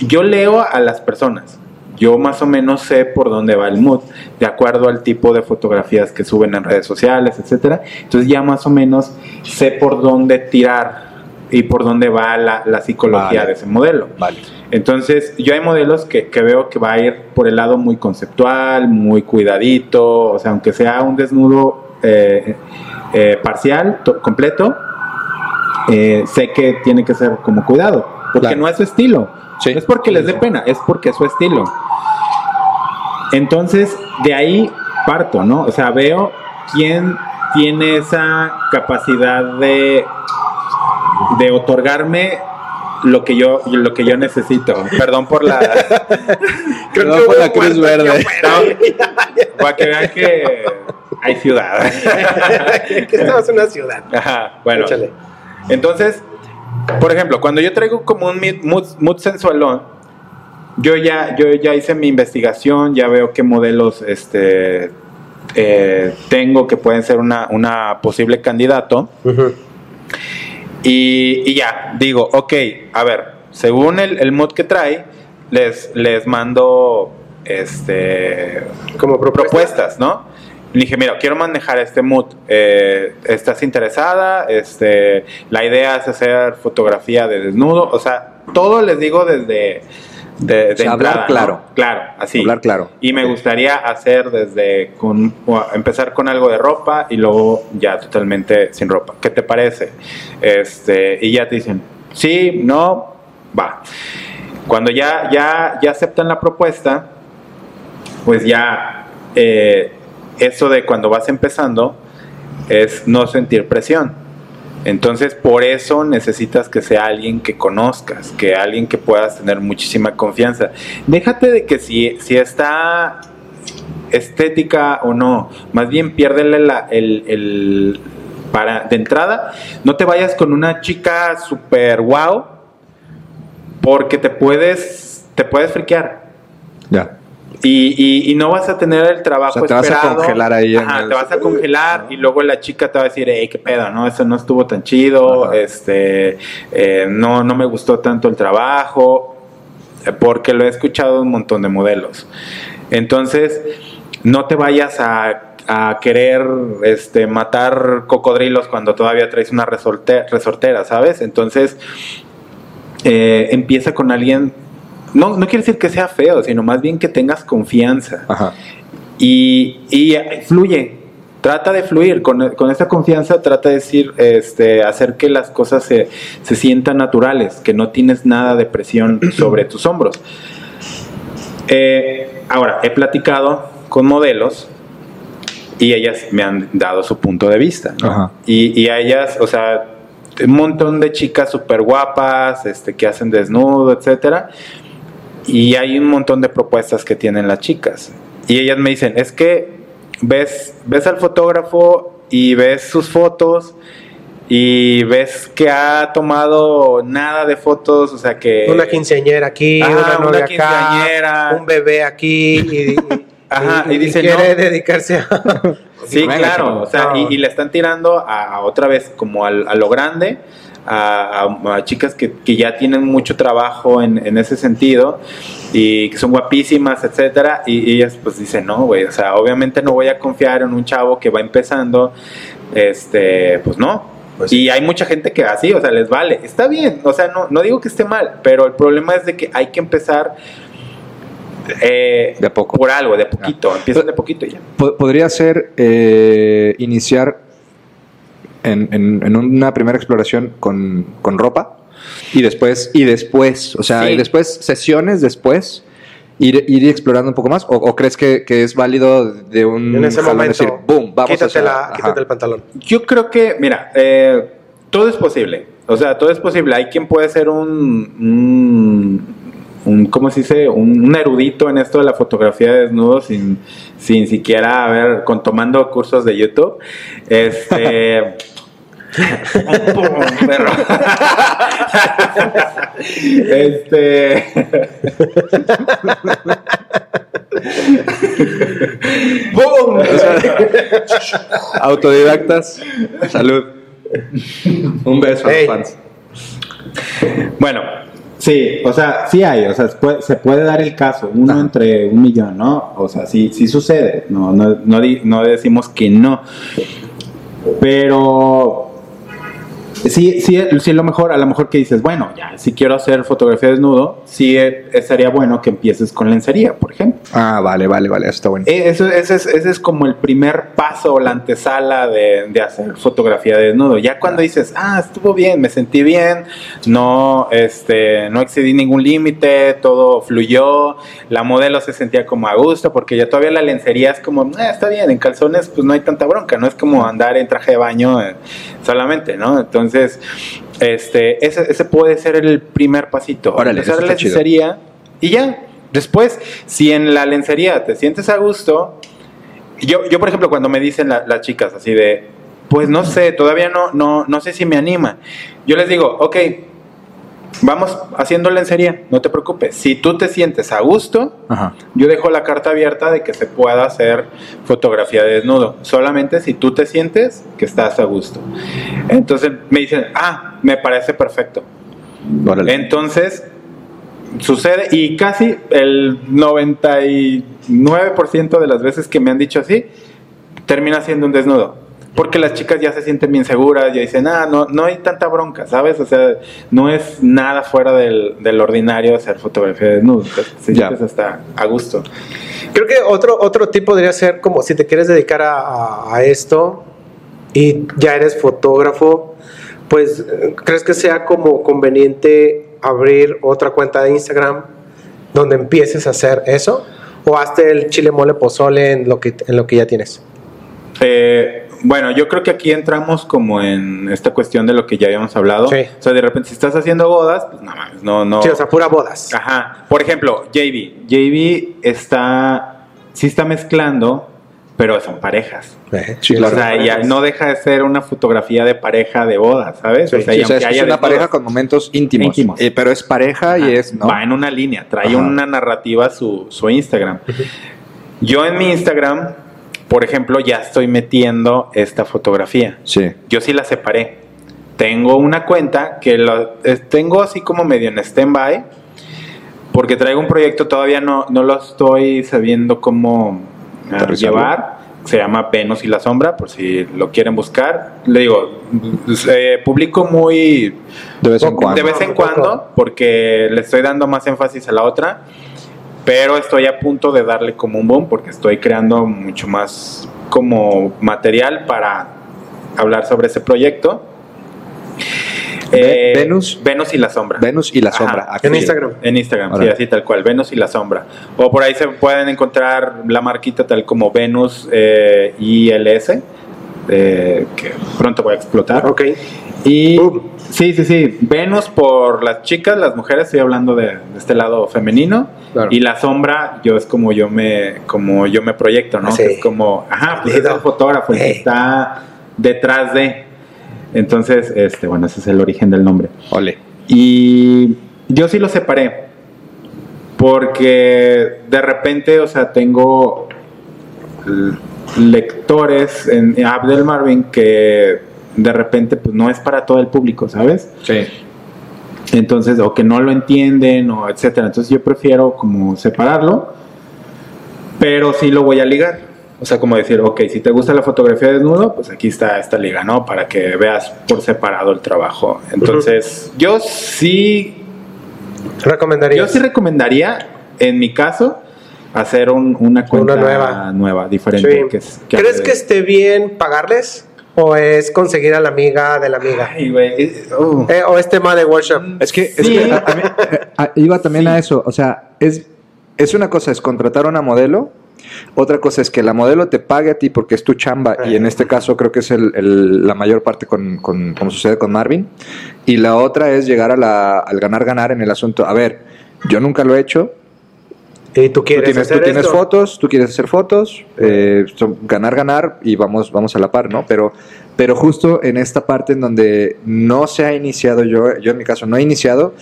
S2: Yo leo a las personas. Yo más o menos sé por dónde va el mood, de acuerdo al tipo de fotografías que suben en redes sociales, etcétera. Entonces ya más o menos sé por dónde tirar y por dónde va la, la psicología
S3: Vale.
S2: de ese modelo.
S3: Vale.
S2: Entonces, yo hay modelos que, que veo que va a ir por el lado muy conceptual, muy cuidadito, o sea, aunque sea un desnudo eh, eh, parcial, to- completo, eh, sé que tiene que ser como cuidado, porque
S3: Claro.
S2: no es su estilo.
S3: Sí.
S2: No es porque les dé pena, es porque es su estilo. Entonces, de ahí parto, ¿no? O sea, veo quién tiene esa capacidad de, de otorgarme lo que yo lo que yo necesito. Perdón por la <laughs>
S1: Creo
S3: No,
S1: que
S3: por la Cruz Verde.
S2: para que vean que hay ciudad. <laughs>
S1: que estamos en una ciudad.
S2: Ajá, bueno.
S1: Échale.
S2: Entonces, por ejemplo, cuando yo traigo como un mood, mood sensualón, yo ya, yo ya hice mi investigación, ya veo qué modelos este, eh, tengo que pueden ser una, una posible candidato.
S1: Ujú.
S2: Y, y ya, digo, ok, a ver, según el, el mood que trae, les, les mando este,
S1: Como propuesta.
S2: propuestas, ¿no? Le dije, mira, quiero manejar este mood. eh, ¿Estás interesada? Este, la idea es hacer fotografía de desnudo. O sea, todo les digo desde... De, de
S3: O sea, hablar claro.
S2: Claro, así.
S3: Hablar claro.
S2: Y me gustaría hacer desde con empezar con algo de ropa y luego ya totalmente sin ropa. ¿Qué te parece? Este, y ya te dicen, sí, no, va. Cuando ya, ya, ya aceptan la propuesta, pues ya eh, eso de cuando vas empezando es no sentir presión. Entonces, por eso necesitas que sea alguien que conozcas, que alguien que puedas tener muchísima confianza. Déjate de que si, si está estética o no, más bien piérdele la, el, el- para de entrada, no te vayas con una chica super wow, porque te puedes, te puedes friquear.
S3: Ya.
S2: Y, y- y no vas a tener el trabajo
S3: O sea, te vas a congelar ahí
S2: Ajá,
S3: el-
S2: te vas a congelar y luego la chica te va a decir, hey, qué pedo, ¿no? Eso no estuvo tan chido,
S3: Ajá.
S2: este, eh, no, no me gustó tanto el trabajo, porque lo he escuchado un montón de modelos. Entonces, no te vayas a, a querer este, matar cocodrilos cuando todavía traes una resorte- resortera, ¿sabes? Entonces, eh, empieza con alguien, no, no quiere decir que sea feo, sino más bien que tengas confianza
S3: Ajá.
S2: y, y fluye. Trata de fluir con, con esa confianza, trata de decir, este, hacer que las cosas se, se sientan naturales, que no tienes nada de presión <clears throat> sobre tus hombros. Eh, ahora, he platicado con modelos y ellas me han dado su punto de vista. ¿no?
S3: Ajá.
S2: Y, y a ellas, o sea, un montón de chicas súper guapas, este, que hacen desnudo, etcétera. Y hay un montón de propuestas que tienen las chicas. Y ellas me dicen, es que ves, ves al fotógrafo y ves sus fotos y ves que ha tomado nada de fotos, o sea que...
S1: Una quinceañera aquí,
S2: Ah,
S1: una
S2: quinceañera.
S1: acá, un bebé aquí y, y- <laughs>
S2: Ajá, y dice,
S1: quiere
S2: no.
S1: dedicarse a...
S2: Sí, claro, o sea,
S1: No.
S2: y, y le están tirando a, a otra vez como a, lo grande, a, a- a chicas que, que ya tienen mucho trabajo en, en ese sentido y que son guapísimas, etcétera, y, y ellas pues dicen, no, güey, o sea, obviamente no voy a confiar en un chavo que va empezando, este, pues no.
S1: Pues
S2: y hay mucha gente que así, o sea, les vale. Está bien, o sea, no, no digo que esté mal, pero el problema es de que hay que empezar eh,
S3: De poco.
S2: por algo, de poquito, empiezan de poquito y ya.
S3: Po- Podría ser eh, iniciar en, en- en una primera exploración con, con ropa y después, y después, o sea,
S2: Sí.
S3: y después sesiones después, ir, ir explorando un poco más. ¿O, o crees que, que es válido de un
S1: En ese momento,
S3: decir, boom, vamos
S1: quítate,
S3: a hacer-
S1: la- quítate el pantalón.
S2: Yo creo que, mira, eh, todo es posible. O sea, todo es posible. Hay quien puede ser un, un, un- ¿cómo se dice? Un, un erudito en esto de la fotografía de desnudos sin, sin siquiera haber, con tomando cursos de YouTube. Este. <laughs> ¡Pum, perro! este. ¡Pum!
S3: Autodidactas, salud. Un beso a los fans.
S2: Bueno, sí, o sea, sí hay, o sea, se puede, dar el caso, uno entre un millón, ¿no? O sea, sí, sí sucede, no, no, no decimos que no, pero Sí, sí, sí, lo mejor, a lo mejor que dices, bueno, ya, si quiero hacer fotografía desnudo, sí eh, estaría bueno que empieces con lencería, por ejemplo.
S3: Ah, vale, vale, vale, está bueno.
S2: Eh, Eso, ese, es, ese es como el primer paso o la antesala de, de hacer fotografía de desnudo. Ya cuando dices, ah, estuvo bien, me sentí bien, no, este, no excedí ningún límite, todo fluyó, la modelo se sentía como a gusto, porque ya todavía la lencería es como, "Ah, está bien, en calzones pues no hay tanta bronca, no es como andar en traje de baño eh, solamente, ¿no? Entonces, este, ese, ese puede ser el primer pasito.
S3: Órale,
S2: Empezar la lencería y ya. Después, si en la lencería te sientes a gusto, yo, yo por ejemplo, cuando me dicen la- las chicas así de, pues no sé, todavía no, no, no sé si me anima, yo les digo, ok, vamos haciendo lencería, no te preocupes. Si tú te sientes a gusto,
S3: Ajá.
S2: yo dejo la carta abierta de que se pueda hacer fotografía de desnudo. Solamente si tú te sientes que estás a gusto. Entonces me dicen, ah, me parece perfecto.
S3: Órale.
S2: Entonces, sucede y casi el 99% de las veces que me han dicho así, termina siendo un desnudo. Porque las chicas ya se sienten bien seguras, ya dicen, ah, no, no hay tanta bronca, ¿sabes? O sea, no es nada fuera del, del ordinario hacer fotografía de desnudo.
S3: Ya.
S2: sientes hasta a gusto.
S1: Creo que otro, otro tip podría ser como si te quieres dedicar a, a- a esto y ya eres fotógrafo, pues ¿crees que sea como conveniente abrir otra cuenta de Instagram donde empieces a hacer eso? ¿O hazte el chile mole pozole en lo que, en lo que ya tienes?
S2: Eh, bueno, yo creo que aquí entramos como en esta cuestión de lo que ya habíamos hablado.
S1: Sí.
S2: O sea, de repente si estás haciendo bodas, pues no mames, no, no.
S1: Sí, o sea, pura bodas.
S2: Ajá. Por ejemplo, JB. JB está. Sí está mezclando, pero son parejas.
S1: Eh,
S3: Sí,
S2: O sea, ya no deja de ser una fotografía de pareja de boda, ¿sabes?
S1: Sí,
S2: o sea,
S3: Sí,
S2: y
S3: o sea, es, una pareja con momentos íntimos.
S2: Íntimos.
S3: Eh, pero es pareja y es, ¿no?
S2: Va en una línea, trae
S3: Ajá.
S2: una narrativa su, su Instagram. Yo en mi Instagram, por ejemplo, ya estoy metiendo esta fotografía.
S3: Sí.
S2: Yo sí la separé. Tengo una cuenta que eh, tengo así como medio en stand-by, porque traigo un proyecto, todavía no, no lo estoy sabiendo cómo ah, llevar. Se llama Venus y la Sombra, por si lo quieren buscar. Le digo, eh, publico muy
S3: De vez en cuando.
S2: de vez en cuando, porque le estoy dando más énfasis a la otra, pero estoy a punto de darle como un boom, porque estoy creando mucho más como material para hablar sobre ese proyecto.
S3: Ve- Venus.
S2: Venus y la sombra.
S3: Venus y la sombra. Aquí.
S1: En Instagram.
S2: En Instagram, sí, así tal cual, Venus y la sombra. O por ahí se pueden encontrar la marquita tal como Venus eh, ILS, eh, que pronto voy a explotar.
S1: Ok.
S2: Y sí, sí, sí. Venus por las chicas, las mujeres, estoy hablando de, de este lado femenino.
S3: Claro.
S2: Y la sombra, yo es como yo me, como yo me proyecto, ¿no?
S1: Sí.
S2: Que es como, ajá, pues es el fotógrafo el que está detrás de. Entonces, este, bueno, ese es el origen del nombre.
S3: Ole.
S2: Y yo sí lo separé. Porque de repente, o sea, tengo lectores en en app del Marvin que de repente pues no es para todo el público, ¿sabes?
S3: Sí.
S2: Entonces, o que no lo entienden, o etcétera. Entonces yo prefiero como separarlo, pero sí lo voy a ligar. O sea, como decir, ok, si te gusta la fotografía de desnudo, pues aquí está esta liga, ¿no? Para que veas por separado el trabajo. Entonces, yo sí
S1: ¿Recomendarías?
S2: yo sí recomendaría, en mi caso, hacer un- una cuenta
S1: nueva.
S2: nueva, diferente.
S1: Sí.
S2: que es- que
S1: ¿Crees que esté bien pagarles? ¿O es conseguir a la amiga de la amiga?
S2: Ay, güey, uh.
S1: Eh, ¿O es tema de workshop?
S3: Es que, es
S2: Sí.
S3: que a- a mí, eh, a- iba también
S2: Sí.
S3: a eso. O sea, es, es una cosa es contratar a una modelo. Otra cosa es que la modelo te pague a ti porque es tu chamba. Y en este caso creo que es el- el- la mayor parte con, con- como sucede con Marvin. Y la otra es llegar a la- al ganar-ganar en el asunto. A ver, yo nunca lo he hecho.
S1: Y tú
S3: Tú
S1: quieres
S3: tienes, tú
S1: hacer
S3: tienes
S1: esto?
S3: fotos, tú quieres hacer fotos, eh, ganar, ganar y vamos, vamos a la par, ¿no? Pero, pero justo en esta parte en donde no se ha iniciado, yo, yo en mi caso no he iniciado,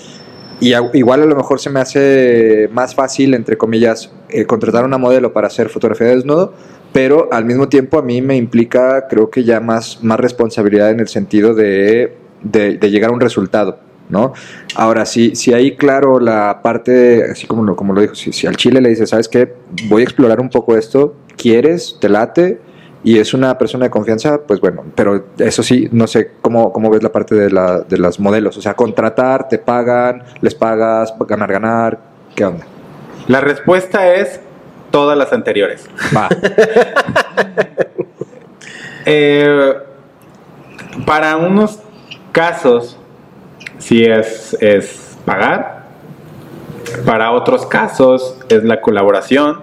S3: y a- igual a lo mejor se me hace más fácil, entre comillas, eh, contratar una modelo para hacer fotografía de desnudo, pero al mismo tiempo a mí me implica, creo que ya más, más responsabilidad en el sentido de, de, de llegar a un resultado. ¿No? Ahora, si, si ahí, claro, la parte, así como lo, como lo dijo, si, si al Chile le dices, ¿sabes qué? Voy a explorar un poco esto, ¿quieres? ¿Te late? y es una persona de confianza, pues bueno, pero eso sí, no sé cómo, cómo ves la parte de, la, de los modelos. O sea, contratar, te pagan, les pagas, ganar, ganar, ¿qué onda?
S2: La respuesta es todas las anteriores.
S3: Va. <laughs>
S2: Eh, para unos casos, sí es, es pagar. Para otros casos es la colaboración.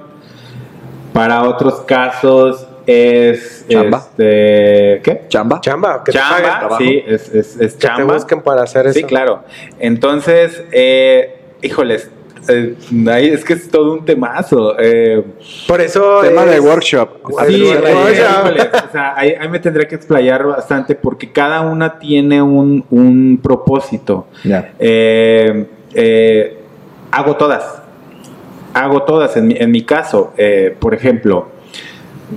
S2: Para otros casos es
S3: Chamba.
S2: este, ¿qué?
S3: ¿Chamba?
S1: Chamba, que
S2: Chamba, sí, es, es, es
S1: Que te
S2: chamba.
S1: busquen para hacer eso.
S2: Sí, claro. Entonces, eh, híjoles, eh, ahí es que es todo un temazo. Eh,
S1: Por eso.
S3: Tema
S1: es-
S3: de workshop.
S2: Sí,
S1: Sí,
S2: eh,
S1: o sea-
S2: ahí, ahí me tendría que explayar bastante porque cada una tiene un, un propósito.
S3: Ya.
S2: Eh, eh, hago todas. Hago todas. En mi, en mi caso, eh, por ejemplo,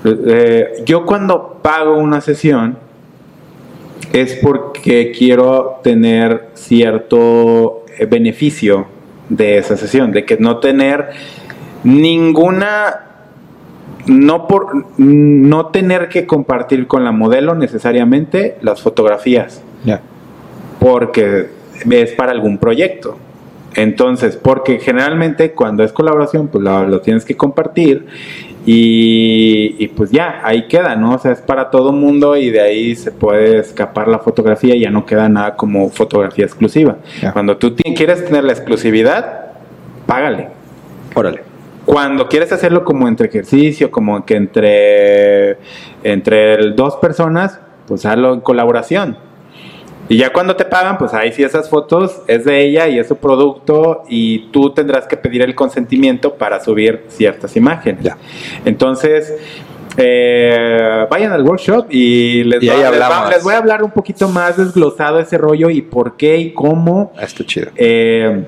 S2: eh, yo cuando pago una sesión es porque quiero tener cierto beneficio de esa sesión, de que no tener ninguna no por no tener que compartir con la modelo necesariamente las fotografías
S3: Ya.
S2: porque es para algún proyecto. Entonces, porque generalmente cuando es colaboración, pues lo, lo tienes que compartir y, y pues ya, ahí queda, ¿no? O sea, es para todo mundo y de ahí se puede escapar la fotografía y ya no queda nada como fotografía exclusiva.
S3: Ya.
S2: Cuando tú quieres tener la exclusividad, págale.
S3: Órale.
S2: Cuando quieres hacerlo como entre ejercicio, como que entre, entre dos personas, pues hazlo en colaboración. Y ya cuando te pagan, pues ahí sí esas fotos es de ella y es su producto y tú tendrás que pedir el consentimiento para subir ciertas imágenes.
S3: Ya.
S2: Entonces, eh, vayan al workshop y les,
S3: Y
S2: va-
S3: ahí
S2: les va-
S3: hablamos.
S2: les voy a hablar un poquito más desglosado ese rollo y por qué y cómo.
S3: Ah, Está chido.
S2: Eh,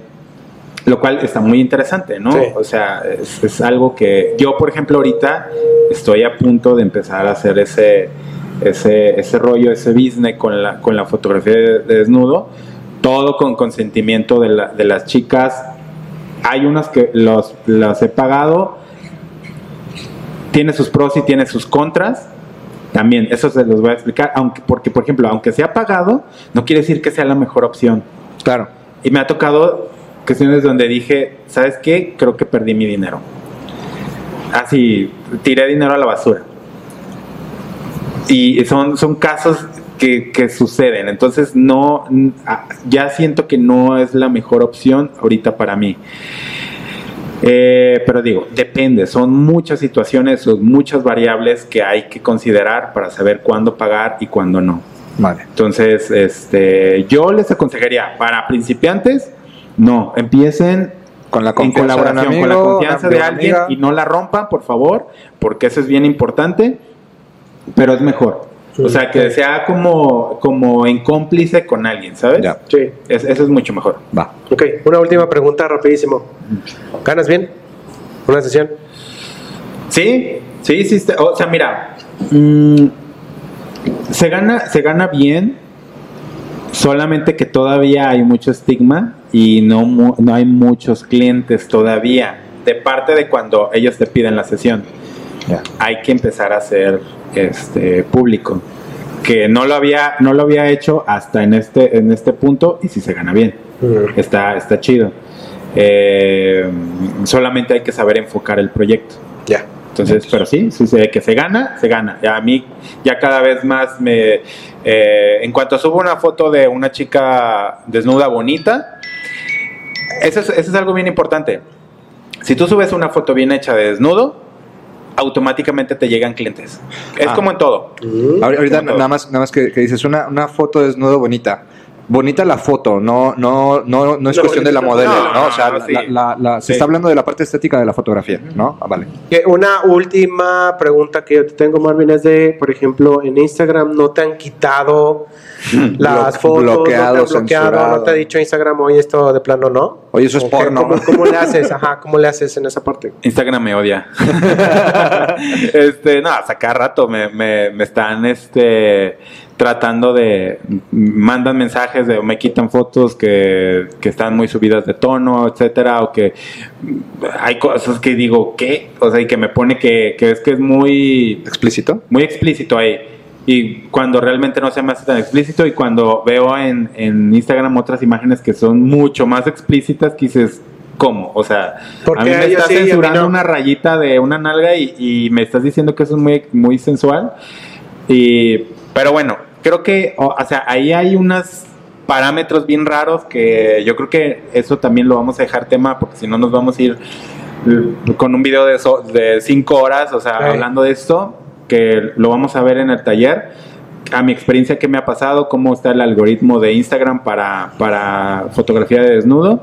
S2: lo cual está muy interesante, ¿no?
S1: Sí.
S2: O sea, es, es algo que yo, por ejemplo, ahorita estoy a punto de empezar a hacer ese, ese, ese rollo, ese business con la, con la fotografía de, de desnudo, todo con consentimiento de, la- de las chicas. Hay unas que los, las he pagado, tiene sus pros y tiene sus contras. También, eso se los voy a explicar, aunque, porque, por ejemplo, aunque sea pagado, no quiere decir que sea la mejor opción.
S3: Claro.
S2: Y me ha tocado cuestiones donde dije, ¿sabes qué? Creo que perdí mi dinero. Así, tiré dinero a la basura. Y son, son casos que, que suceden. Entonces, no, ah, ya siento que no es la mejor opción ahorita para mí. Eh, pero digo, depende, son muchas situaciones, son muchas variables que hay que considerar para saber cuándo pagar y cuándo no.
S3: Vale.
S2: Entonces, este, yo les aconsejaría para principiantes, no, empiecen
S3: Con la
S2: en
S3: confianza de un
S2: colaboración con la confianza
S3: de
S2: alguien
S3: amiga.
S2: y no la rompan, por favor, porque eso es bien importante, pero es mejor. O sea, que sea como, como en cómplice con alguien, ¿sabes?
S3: Ya.
S1: Sí.
S2: Es- eso es mucho mejor.
S3: Va.
S1: Ok, una última pregunta rapidísimo. ¿Ganas bien? ¿Una sesión?
S2: Sí, sí, sí. está- O sea, mira, mm, se, gana, se gana bien, solamente que todavía hay mucho estigma y no, no hay muchos clientes todavía, de parte de cuando ellos te piden la sesión.
S3: Ya.
S2: Hay que empezar a hacer este público que no lo había no lo había hecho hasta en este en este punto y si se gana bien
S1: Mm.
S2: está está chido Eh, solamente hay que saber enfocar el proyecto
S1: Ya.
S2: entonces, pero sí, sí, que se gana, se gana. Ya a mí ya cada vez más me... eh, en cuanto subo una foto de una chica desnuda bonita, eso es, eso es algo bien importante. Si tú subes una foto bien hecha de desnudo, automáticamente te llegan clientes. Es
S3: Ah.
S2: como en todo.
S1: Mm.
S3: Ahor- Ahorita
S2: Como todo.
S3: nada más, nada más que, que dices una, una foto desnudo bonita. Bonita la foto, no, no, no, no es cuestión de la modelo,
S2: no,
S3: ¿no? O sea,
S2: no,
S3: la-
S2: sí.
S3: la- la- se
S2: Sí.
S3: está hablando de la parte estética de la fotografía, ¿no? Ah, vale.
S1: Una última pregunta que yo te tengo, Marvin, es de, por ejemplo, en Instagram no te han quitado <laughs> las fotos,
S3: bloqueado,
S1: no te bloqueado,
S3: censurado.
S1: no te ha dicho Instagram, oye, esto de plano no.
S3: Oye, eso es porno.
S1: ¿Cómo, cómo le <laughs> haces? Ajá, ¿cómo le haces en esa parte?
S2: Instagram me odia. <laughs> este, no, hasta cada rato me, me, me están este, tratando de mandan mensajes de o me quitan fotos que, que están muy subidas de tono, etcétera, o que hay cosas que digo, ¿qué? O sea, y que me pone que, que es que es muy
S3: ¿Explícito?
S2: muy explícito ahí. Y cuando realmente no se me hace tan explícito y cuando veo en, en Instagram otras imágenes que son mucho más explícitas, que dices, ¿cómo? O sea,
S1: ¿Por
S2: a mí me estás
S1: sí
S2: censurando
S1: no?
S2: una rayita de una nalga y, y me estás diciendo que eso es muy, muy sensual. Y, pero bueno, creo que, o, o sea, ahí hay unos parámetros bien raros que yo creo que eso también lo vamos a dejar tema porque si no nos vamos a ir eh, con un video de, so- de cinco horas, o sea,
S1: Sí.
S2: hablando de esto, que lo vamos a ver en el taller. A mi experiencia que me ha pasado, cómo está el algoritmo de Instagram para, para fotografía de desnudo.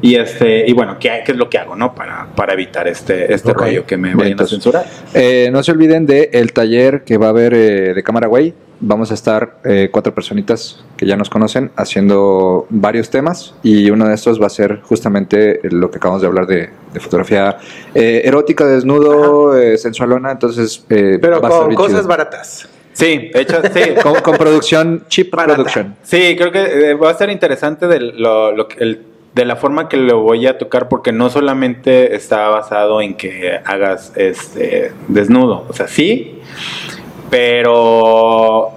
S2: Y este, y bueno, ¿qué, qué es lo que hago, no? Para, para evitar este, este rollo que me vayan a
S3: entonces,
S2: censurar.
S3: Eh, no se olviden de el taller que va a haber eh, de Cámara Way. Vamos a estar eh, cuatro personitas que ya nos conocen haciendo varios temas y uno de estos va a ser justamente lo que acabamos de hablar de, de fotografía eh, erótica, desnudo, eh, sensualona. Entonces, eh,
S1: Pero
S3: va a estar
S1: con cosas
S3: chido.
S1: baratas.
S2: Sí, de hecho, sí. <laughs>
S3: con, con producción, cheap
S1: Barata.
S3: production.
S2: Sí, creo que eh, va a ser interesante de, lo, lo que- el- de la forma que lo voy a tocar, porque no solamente está basado en que hagas este desnudo, o sea, sí, pero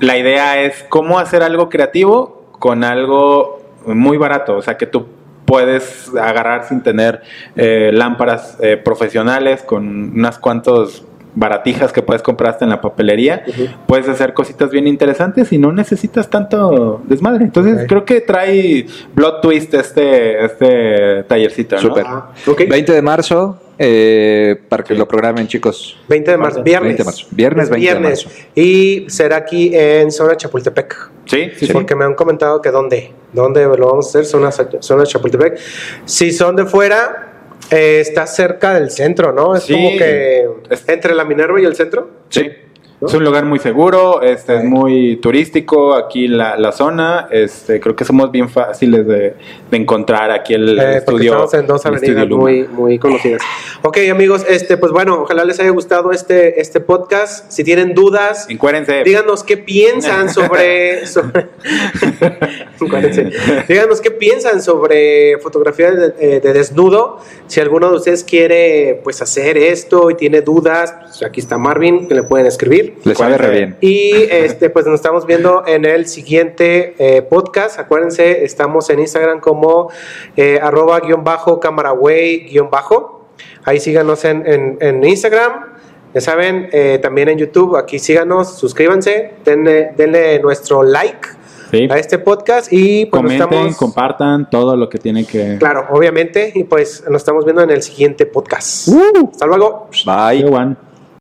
S2: la idea es cómo hacer algo creativo con algo muy barato, o sea, que tú puedes agarrar sin tener eh, lámparas eh, profesionales con unas cuantos baratijas que puedes comprar hasta en la papelería, puedes hacer cositas bien interesantes y no necesitas tanto desmadre. Entonces creo que trae Blood Twist este, este tallercito, ¿no?
S3: Súper.
S1: Ah, ok.
S3: 20 de marzo, eh, para que lo programen, chicos.
S1: 20 de marzo, viernes.
S3: 20 de marzo. Viernes 20 de marzo.
S1: Y será aquí en zona Chapultepec.
S2: Sí, sí, sí.
S1: Porque me han comentado que dónde, dónde lo vamos a hacer, zona, zona Chapultepec. Si son de fuera, eh, está cerca del centro, ¿no? Es
S2: Sí.
S1: como que entre la Minerva y el centro.
S2: Sí.
S1: ¿No?
S2: Es un lugar muy seguro, este es muy turístico aquí la, la zona, este creo que somos bien fáciles de, de encontrar aquí el
S1: Eh,
S2: estudio.
S1: estamos en dos avenidas muy, muy conocidas. Ok, amigos, este, pues bueno, ojalá les haya gustado este, este podcast. Si tienen dudas, díganos qué piensan <laughs> sobre. <laughs> díganos qué piensan sobre fotografía de, eh, de desnudo. Si alguno de ustedes quiere pues hacer esto y tiene dudas, pues aquí está Marvin, que le pueden escribir.
S3: Les sabe re bien.
S1: Y este, pues nos estamos viendo en el siguiente eh, podcast. Acuérdense, estamos en Instagram como eh, arroba guion bajo cameraway guion bajo. Ahí síganos en, en- en Instagram. Ya saben, eh, también en YouTube. Aquí síganos, suscríbanse, denle, denle nuestro like
S2: Sí.
S1: a este podcast y pues nos
S2: Comenten,
S1: estamos.
S2: compartan todo lo que tienen que.
S1: Claro, obviamente. Y pues nos estamos viendo en el siguiente podcast. Hasta luego.
S3: Bye.
S2: Everyone.